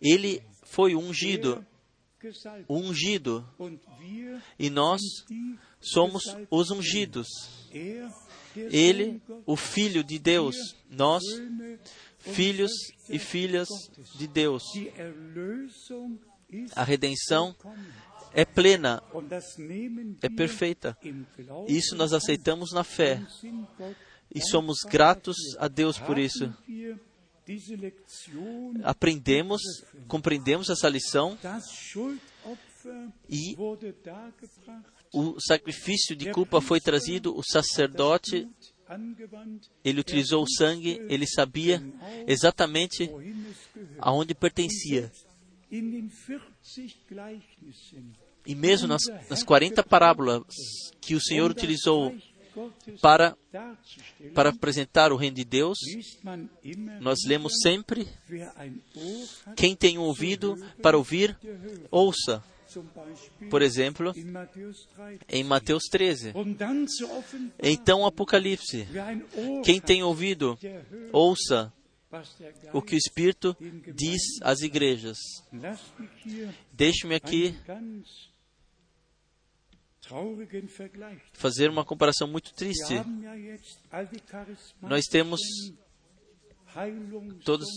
Ele foi ungido, ungido, e nós somos os ungidos. Ele, o Filho de Deus, nós, filhos e filhas de Deus. A redenção é plena, é perfeita. Isso nós aceitamos na fé e somos gratos a Deus por isso. Aprendemos, compreendemos essa lição e o sacrifício de culpa foi trazido, o sacerdote, ele utilizou o sangue, ele sabia exatamente aonde pertencia. E mesmo nas, nas 40 parábolas que o Senhor utilizou para, para apresentar o reino de Deus, nós lemos sempre: quem tem um ouvido para ouvir, ouça. Por exemplo, em Mateus 13. Então, Apocalipse: quem tem ouvido, ouça o que o Espírito diz às igrejas. Deixe-me aqui fazer uma comparação muito triste. Nós temos todos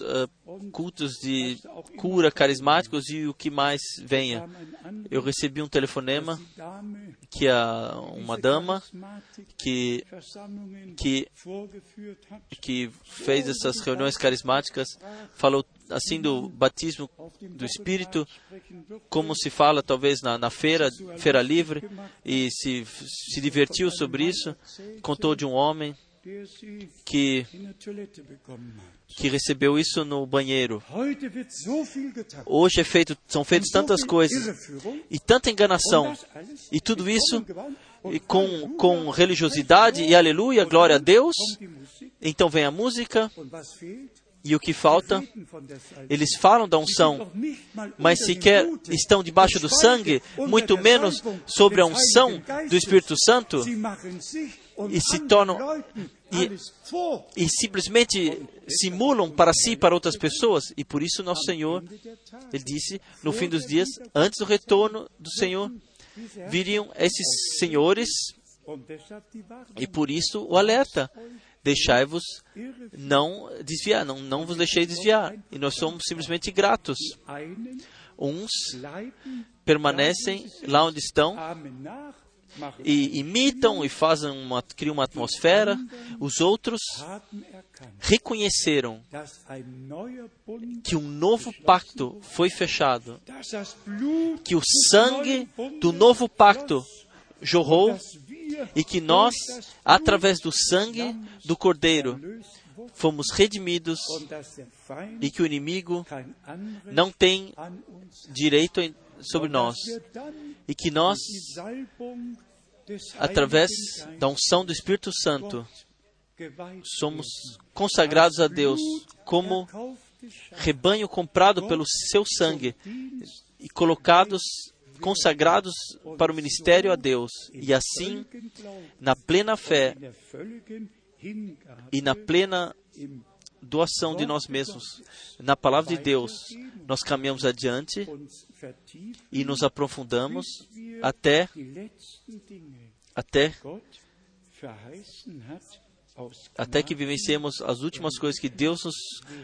uh, cultos de cura carismáticos e o que mais venha. Eu recebi um telefonema que a, uma dama que, que, que fez essas reuniões carismáticas falou assim do batismo do Espírito, como se fala talvez na, na feira, feira livre, e se, se divertiu sobre isso, contou de um homem que, que recebeu isso no banheiro. Hoje é feito, são feitas tantas coisas e tanta enganação e tudo isso e com, com religiosidade e aleluia, glória a Deus. Então vem a música e o que falta? Eles falam da unção, mas sequer estão debaixo do sangue, muito menos sobre a unção do Espírito Santo, e se tornam e, e simplesmente simulam para si e para outras pessoas. E por isso nosso Senhor, Ele disse, no fim dos dias, antes do retorno do Senhor, viriam esses senhores, e por isso o alerta deixai-vos não desviar, não, não vos deixei desviar. E nós somos simplesmente gratos. Uns permanecem lá onde estão e imitam e fazem uma, criam uma atmosfera. Os outros reconheceram que um novo pacto foi fechado, que o sangue do novo pacto jorrou e que nós, através do sangue do Cordeiro, fomos redimidos e que o inimigo não tem direito sobre nós e que nós, através da unção do Espírito Santo, somos consagrados a Deus como rebanho comprado pelo seu sangue e colocados consagrados para o ministério a Deus, e assim, na plena fé e na plena doação de nós mesmos, na palavra de Deus, nós caminhamos adiante e nos aprofundamos até até até que vivenciemos as últimas coisas que Deus nos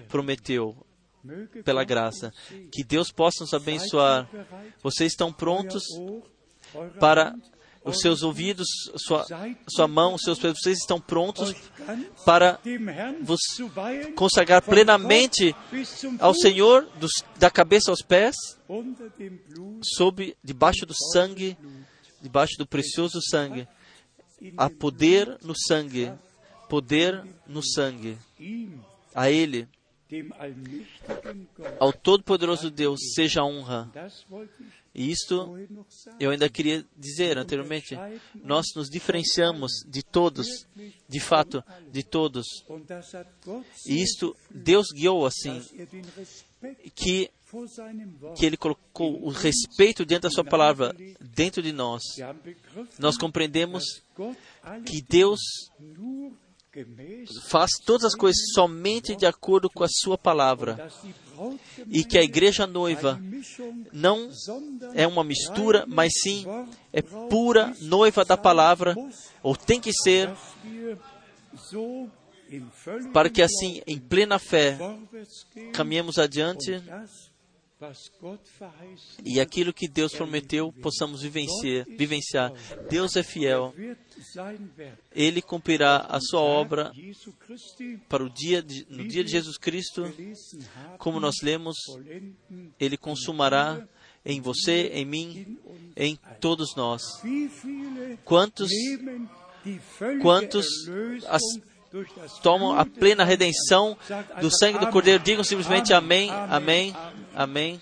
prometeu pela graça. Que Deus possa nos abençoar. Vocês estão prontos para os seus ouvidos, sua, sua mão, seus pés, vocês estão prontos para vos consagrar plenamente ao Senhor, dos, da cabeça aos pés, sob, debaixo do sangue, debaixo do precioso sangue. Há poder no sangue, poder no sangue. A Ele, ao Todo-Poderoso Deus, seja honra. E isto eu ainda queria dizer anteriormente. Nós nos diferenciamos de todos, de fato, de todos. E isto Deus guiou assim, que que ele colocou o respeito diante da sua palavra dentro de nós. Nós compreendemos que Deus faz todas as coisas somente de acordo com a sua palavra e que a igreja noiva não é uma mistura, mas sim é pura noiva da palavra, ou tem que ser, para que assim, em plena fé, caminhemos adiante e aquilo que Deus prometeu possamos vivenciar. vivenciar. Deus é fiel. Ele cumprirá a sua obra para o dia de, no dia de Jesus Cristo, como nós lemos, Ele consumará em você, em mim, em todos nós. Quantos, quantos as, tomam a plena redenção do sangue do Cordeiro, digam simplesmente amém, amém, amém.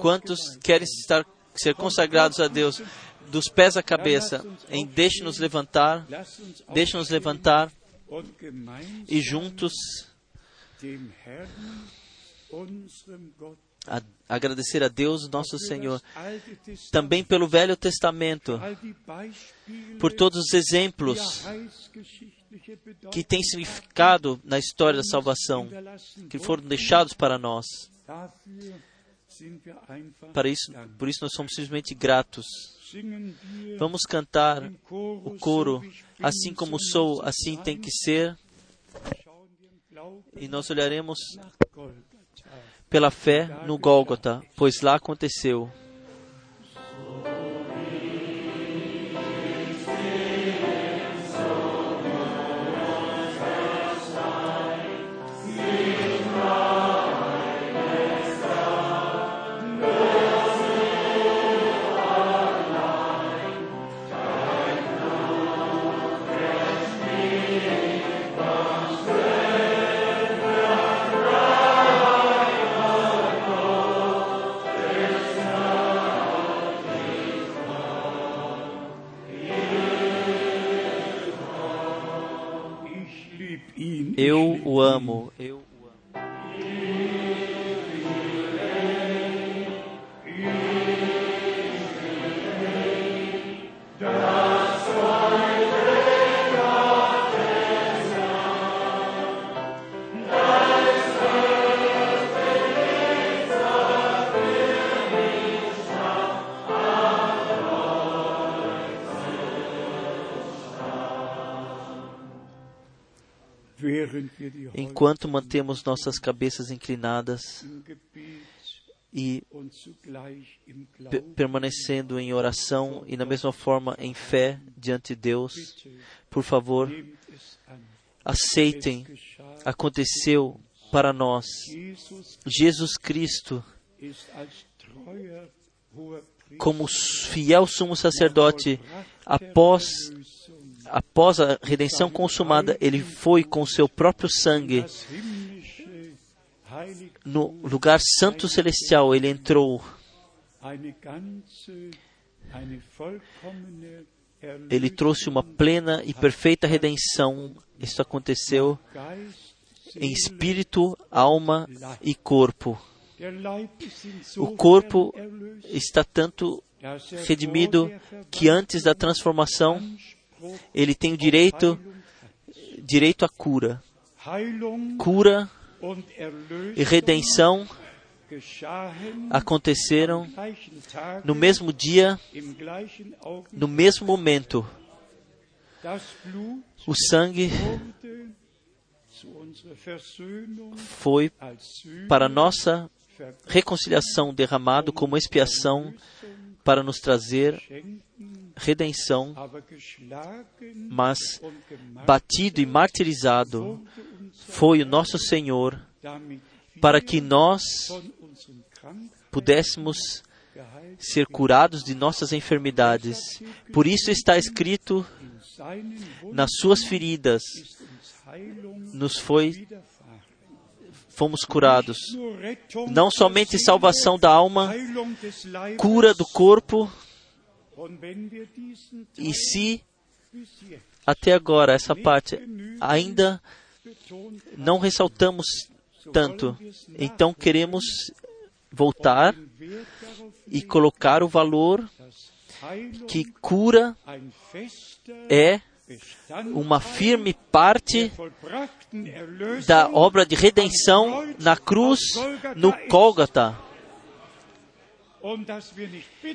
Quantos querem estar, ser consagrados a Deus dos pés à cabeça? Em deixe-nos levantar, deixe-nos levantar e juntos a, agradecer a Deus, nosso Senhor, também pelo Velho Testamento, por todos os exemplos que têm significado na história da salvação, que foram deixados para nós. Para isso, por isso nós somos simplesmente gratos. Vamos cantar o coro, assim como sou, assim tem que ser. E nós olharemos pela fé no Gólgota, pois lá aconteceu. Eu amo. Eu Enquanto mantemos nossas cabeças inclinadas e permanecendo em oração e, na mesma forma, em fé diante de Deus, por favor, aceitem. Aconteceu para nós. Jesus Cristo, como fiel sumo sacerdote, após após a redenção consumada, ele foi com seu próprio sangue no lugar santo celestial, ele entrou. Ele trouxe uma plena e perfeita redenção. Isso aconteceu em espírito, alma e corpo. O corpo está tanto redimido que antes da transformação ele tem o direito direito à cura. Cura e redenção aconteceram no mesmo dia, no mesmo momento. O sangue foi para nossa reconciliação derramado como expiação para nos trazer redenção, mas batido e martirizado foi o nosso Senhor para que nós pudéssemos ser curados de nossas enfermidades. Por isso está escrito: nas suas feridas nos foi fomos curados. Não somente salvação da alma, cura do corpo. E se até agora essa parte ainda não ressaltamos tanto, então queremos voltar e colocar o valor que cura é uma firme parte da obra de redenção na cruz no Gólgota.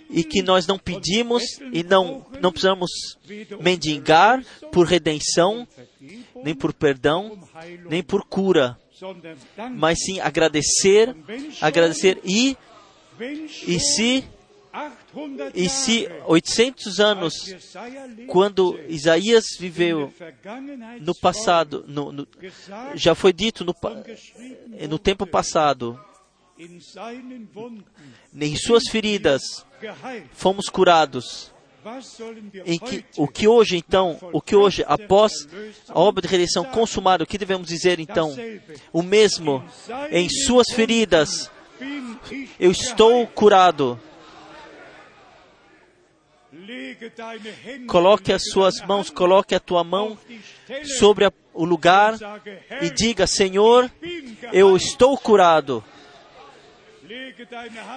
E que nós não pedimos e não, não precisamos mendigar por redenção, nem por perdão, nem por cura, mas sim agradecer, agradecer e, e se e se 800 anos, quando Isaías viveu no passado, no, no, já foi dito no, no tempo passado, em suas feridas fomos curados. Que, o que hoje, então, o que hoje, após a obra de redenção consumada, o que devemos dizer, então? O mesmo, em suas feridas, eu estou curado. Coloque as suas mãos, coloque a tua mão sobre a, o lugar e diga: Senhor, eu estou curado.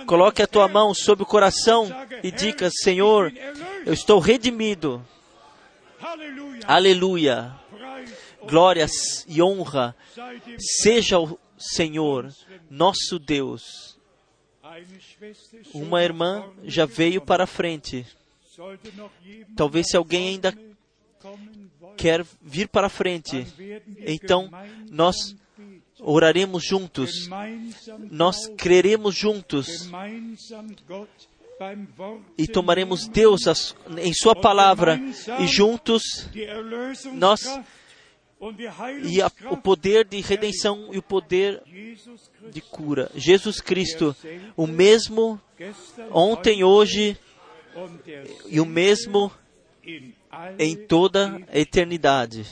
Coloque a tua mão sobre o coração e diga: Senhor, eu estou redimido. Aleluia. Glórias e honra seja o Senhor, nosso Deus. Uma irmã já veio para a frente. Talvez se alguém ainda quer vir para a frente, então nós oraremos juntos, nós creremos juntos e tomaremos Deus em Sua palavra e juntos nós e a, o poder de redenção e o poder de cura. Jesus Cristo, o mesmo ontem, hoje e o mesmo em toda a eternidade.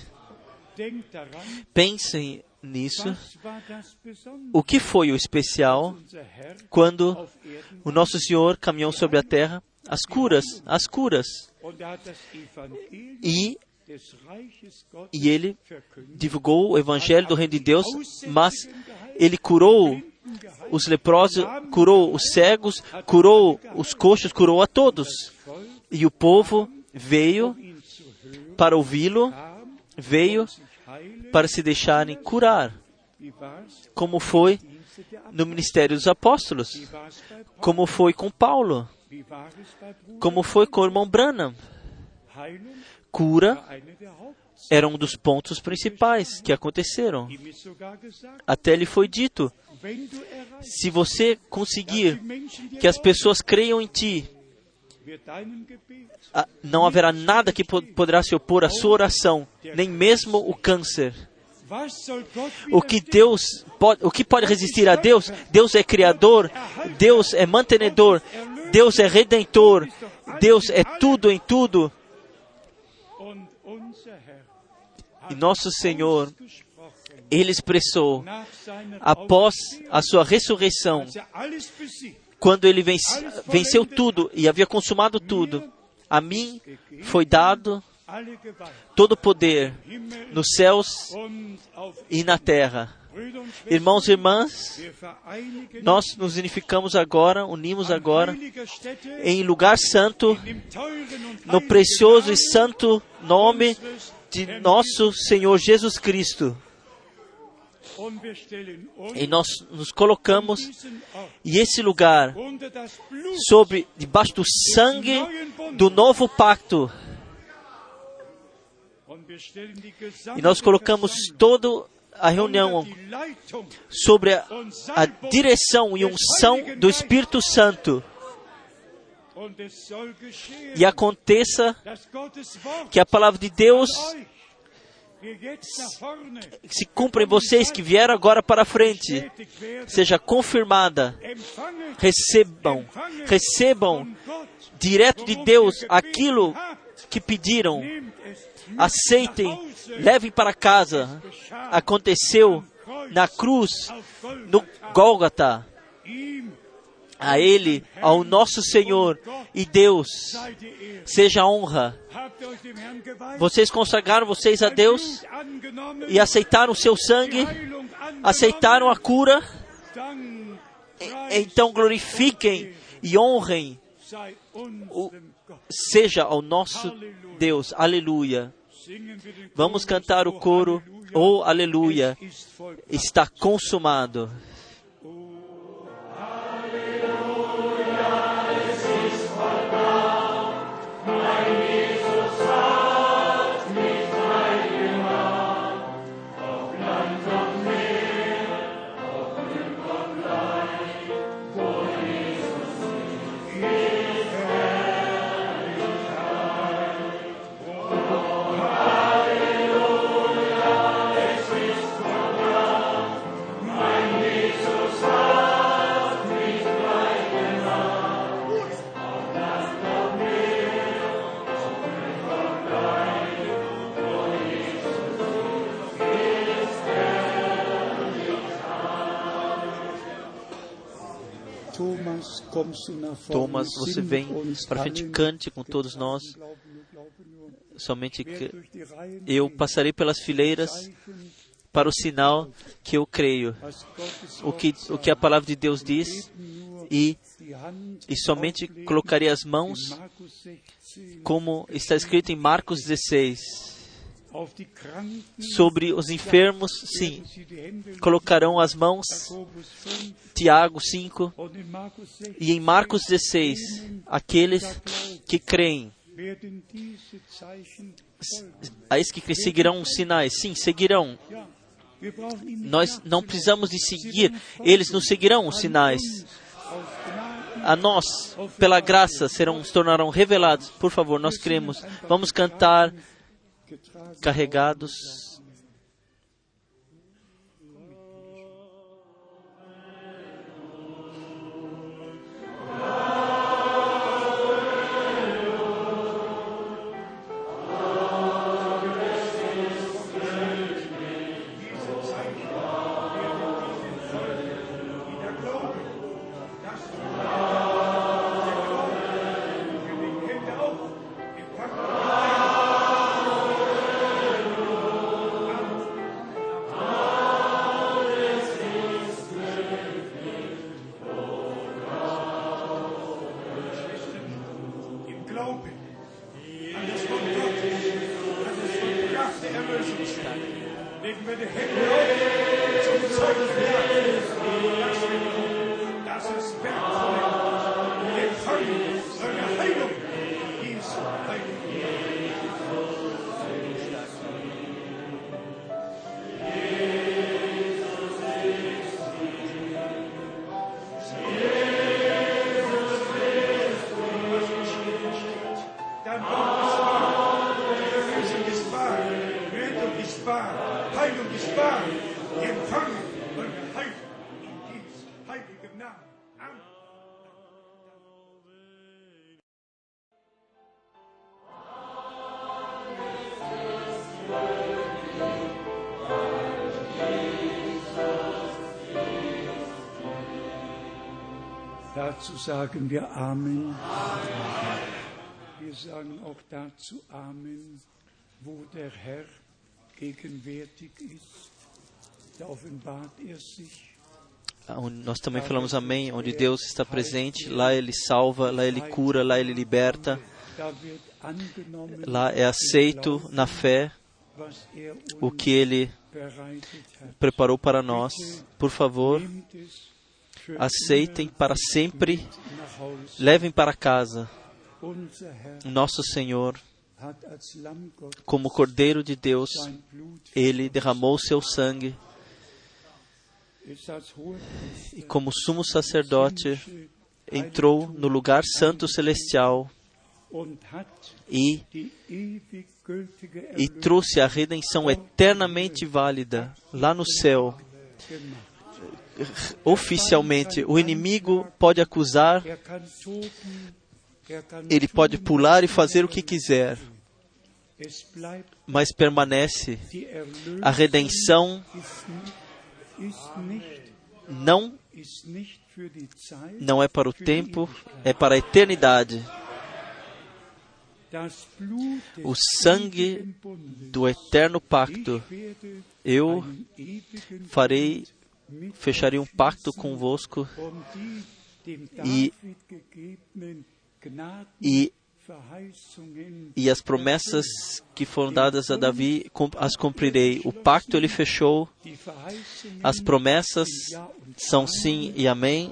Pensem nisso. O que foi o especial quando o nosso Senhor caminhou sobre a terra? As curas, as curas. E, e ele divulgou o evangelho do reino de Deus, mas ele curou os leprosos, curou os cegos, curou os coxos, curou a todos. E o povo veio para ouvi-lo, veio para se deixarem curar. Como foi no ministério dos apóstolos, como foi com Paulo, como foi com o irmão Branham. Cura era um dos pontos principais que aconteceram. Até lhe foi dito: se você conseguir que as pessoas creiam em ti, não haverá nada que poderá se opor à sua oração, nem mesmo o câncer. O que Deus pode, o que pode resistir a Deus? Deus é criador, Deus é mantenedor, Deus é redentor, Deus é tudo em tudo. E nosso Senhor, Ele expressou, após a sua ressurreição, quando Ele vence, venceu tudo e havia consumado tudo, a mim foi dado todo o poder nos céus e na terra. Irmãos e irmãs, nós nos unificamos agora, unimos agora em lugar santo, no precioso e santo nome de nosso Senhor Jesus Cristo. E nós nos colocamos e esse lugar sobre debaixo do sangue do novo pacto E nós colocamos toda a reunião sobre a, a direção e unção do Espírito Santo. E aconteça que a palavra de Deus se cumpra em vocês que vieram agora para frente, seja confirmada. Recebam, recebam direto de Deus aquilo que pediram. Aceitem, levem para casa. Aconteceu na cruz, no Gólgota. A Ele, ao nosso Senhor e Deus, seja honra. Vocês consagraram vocês a Deus e aceitaram o seu sangue, aceitaram a cura. Então glorifiquem e honrem o, seja ao nosso Deus. Aleluia. Vamos cantar o coro. Oh, aleluia. Está consumado. Thomas, você vem para frente, cante com todos nós. Somente que eu passarei pelas fileiras para o sinal que eu creio, o que, o que a palavra de Deus diz, e, e somente colocarei as mãos, como está escrito em Marcos 16, sobre os enfermos, sim, colocarão as mãos, Tiago 5, e em Marcos 16, aqueles que creem, esses que seguirão sinais, sim, seguirão. Nós não precisamos de seguir, eles nos seguirão os sinais. A nós, pela graça, serão, se tornarão revelados. Por favor, nós cremos. Vamos cantar carregados Dazu sagen wir Amen. Wir sagen auch dazu Amen, wo der Herr gegenwärtig ist. Da offenbart er sich. Nós também falamos amém, onde Deus está presente, lá Ele salva, lá Ele cura, lá Ele liberta, lá é aceito na fé o que Ele preparou para nós. Por favor, aceitem para sempre, levem para casa nosso Senhor como Cordeiro de Deus, ele derramou seu sangue e, como sumo sacerdote, entrou no lugar santo celestial e, e trouxe a redenção eternamente válida lá no céu. Oficialmente, o inimigo pode acusar, ele pode pular e fazer o que quiser, mas permanece. A redenção não não é para o tempo, é para a eternidade. O sangue do eterno pacto, eu farei, fecharei um pacto convosco e, e e as promessas que foram dadas a Davi as cumprirei. O pacto ele fechou, as promessas são sim e amém,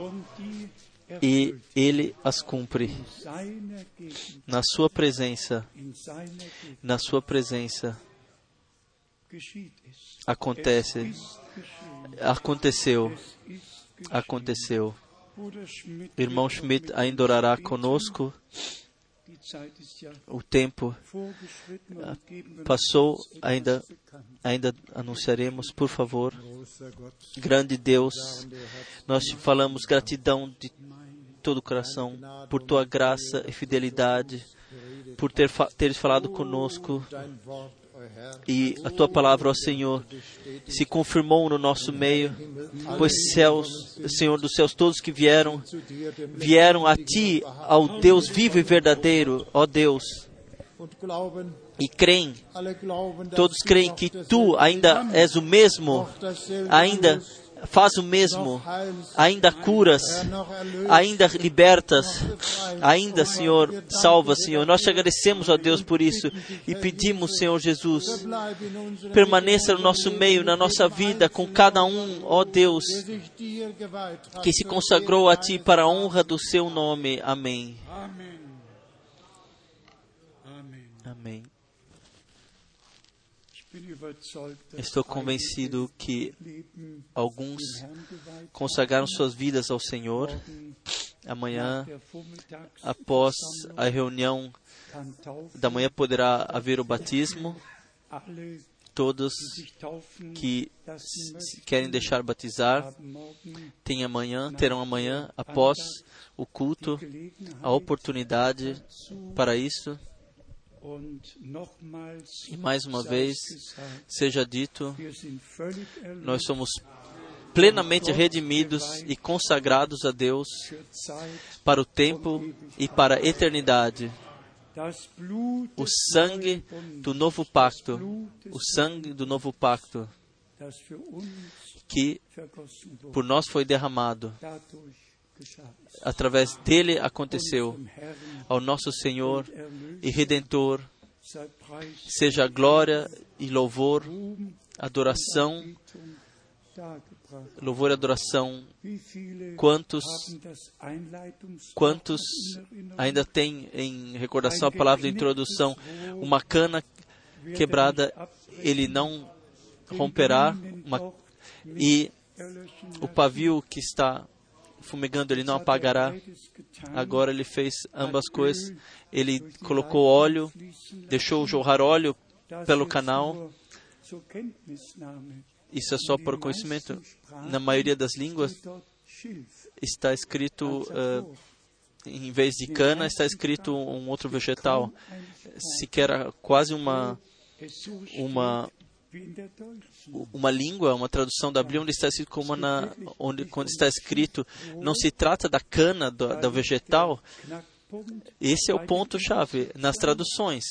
e ele as cumpre. Na sua presença, na sua presença, acontece, aconteceu, aconteceu. Irmão Schmidt ainda orará conosco o tempo ah, passou, ainda, ainda anunciaremos, por favor. Grande Deus, nós te falamos gratidão de todo o coração por tua graça e fidelidade, por ter, teres falado conosco e a tua palavra, ó Senhor, se confirmou no nosso meio, pois céus, Senhor dos céus, todos que vieram, vieram a ti, ao Deus vivo e verdadeiro, ó Deus, e creem, todos creem que tu ainda és o mesmo, ainda faz o mesmo, ainda curas, ainda libertas, ainda, Senhor, salva, Senhor. Nós te agradecemos, ó Deus, por isso e pedimos, Senhor Jesus, permaneça no nosso meio, na nossa vida, com cada um, ó Deus, que se consagrou a Ti para a honra do Seu nome. Amém. Amém. Estou convencido que alguns consagraram suas vidas ao Senhor. Amanhã, após a reunião da manhã, poderá haver o batismo. Todos que querem deixar batizar têm amanhã, terão amanhã, após o culto, a oportunidade para isso. E mais uma vez, seja dito, nós somos plenamente redimidos e consagrados a Deus para o tempo e para a eternidade. O sangue do novo pacto, o sangue do novo pacto que por nós foi derramado através dele aconteceu. Ao nosso Senhor e Redentor, seja glória e louvor, adoração, louvor e adoração. Quantos, quantos ainda têm em recordação a palavra de introdução, uma cana quebrada, ele não romperá, uma, e o pavio que está fumegando, ele não apagará. Agora ele fez ambas coisas. Ele colocou óleo, deixou jorrar óleo pelo canal. Isso é só por conhecimento. Na maioria das línguas está escrito, uh, em vez de cana, está escrito um outro vegetal. Sequer quase uma, uma uma língua, uma tradução da Bíblia onde está escrito como na, onde quando está escrito não se trata da cana do, do vegetal. Esse é o ponto chave nas traduções,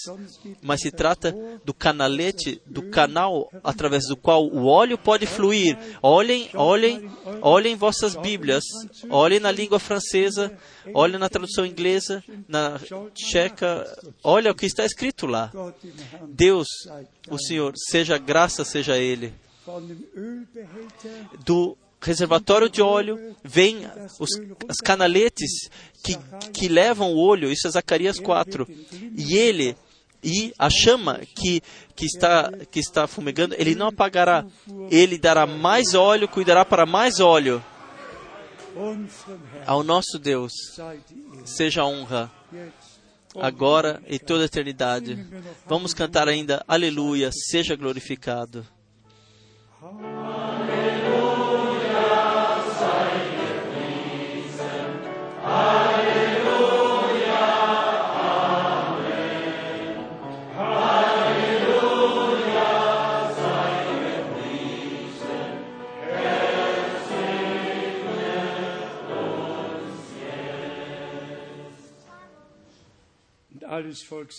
mas se trata do canalete, do canal através do qual o óleo pode fluir. Olhem, olhem, olhem vossas Bíblias, olhem na língua francesa, olhem na tradução inglesa, na tcheca, olha o que está escrito lá. Deus, o Senhor, seja graça, seja Ele. Do reservatório de óleo, vem os, as canaletes que, que levam o óleo, isso é Zacarias 4, e ele E a chama que, que, está, que está fumegando, ele não apagará. Ele dará mais óleo, cuidará para mais óleo. Ao nosso Deus seja honra, agora e toda a eternidade. Vamos cantar ainda, Aleluia, seja glorificado.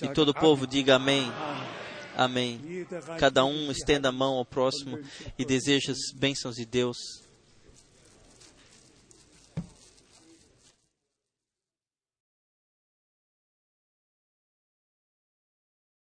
E todo o povo diga amém. Amém. Cada um estenda a mão ao próximo e deseja as bênçãos de Deus.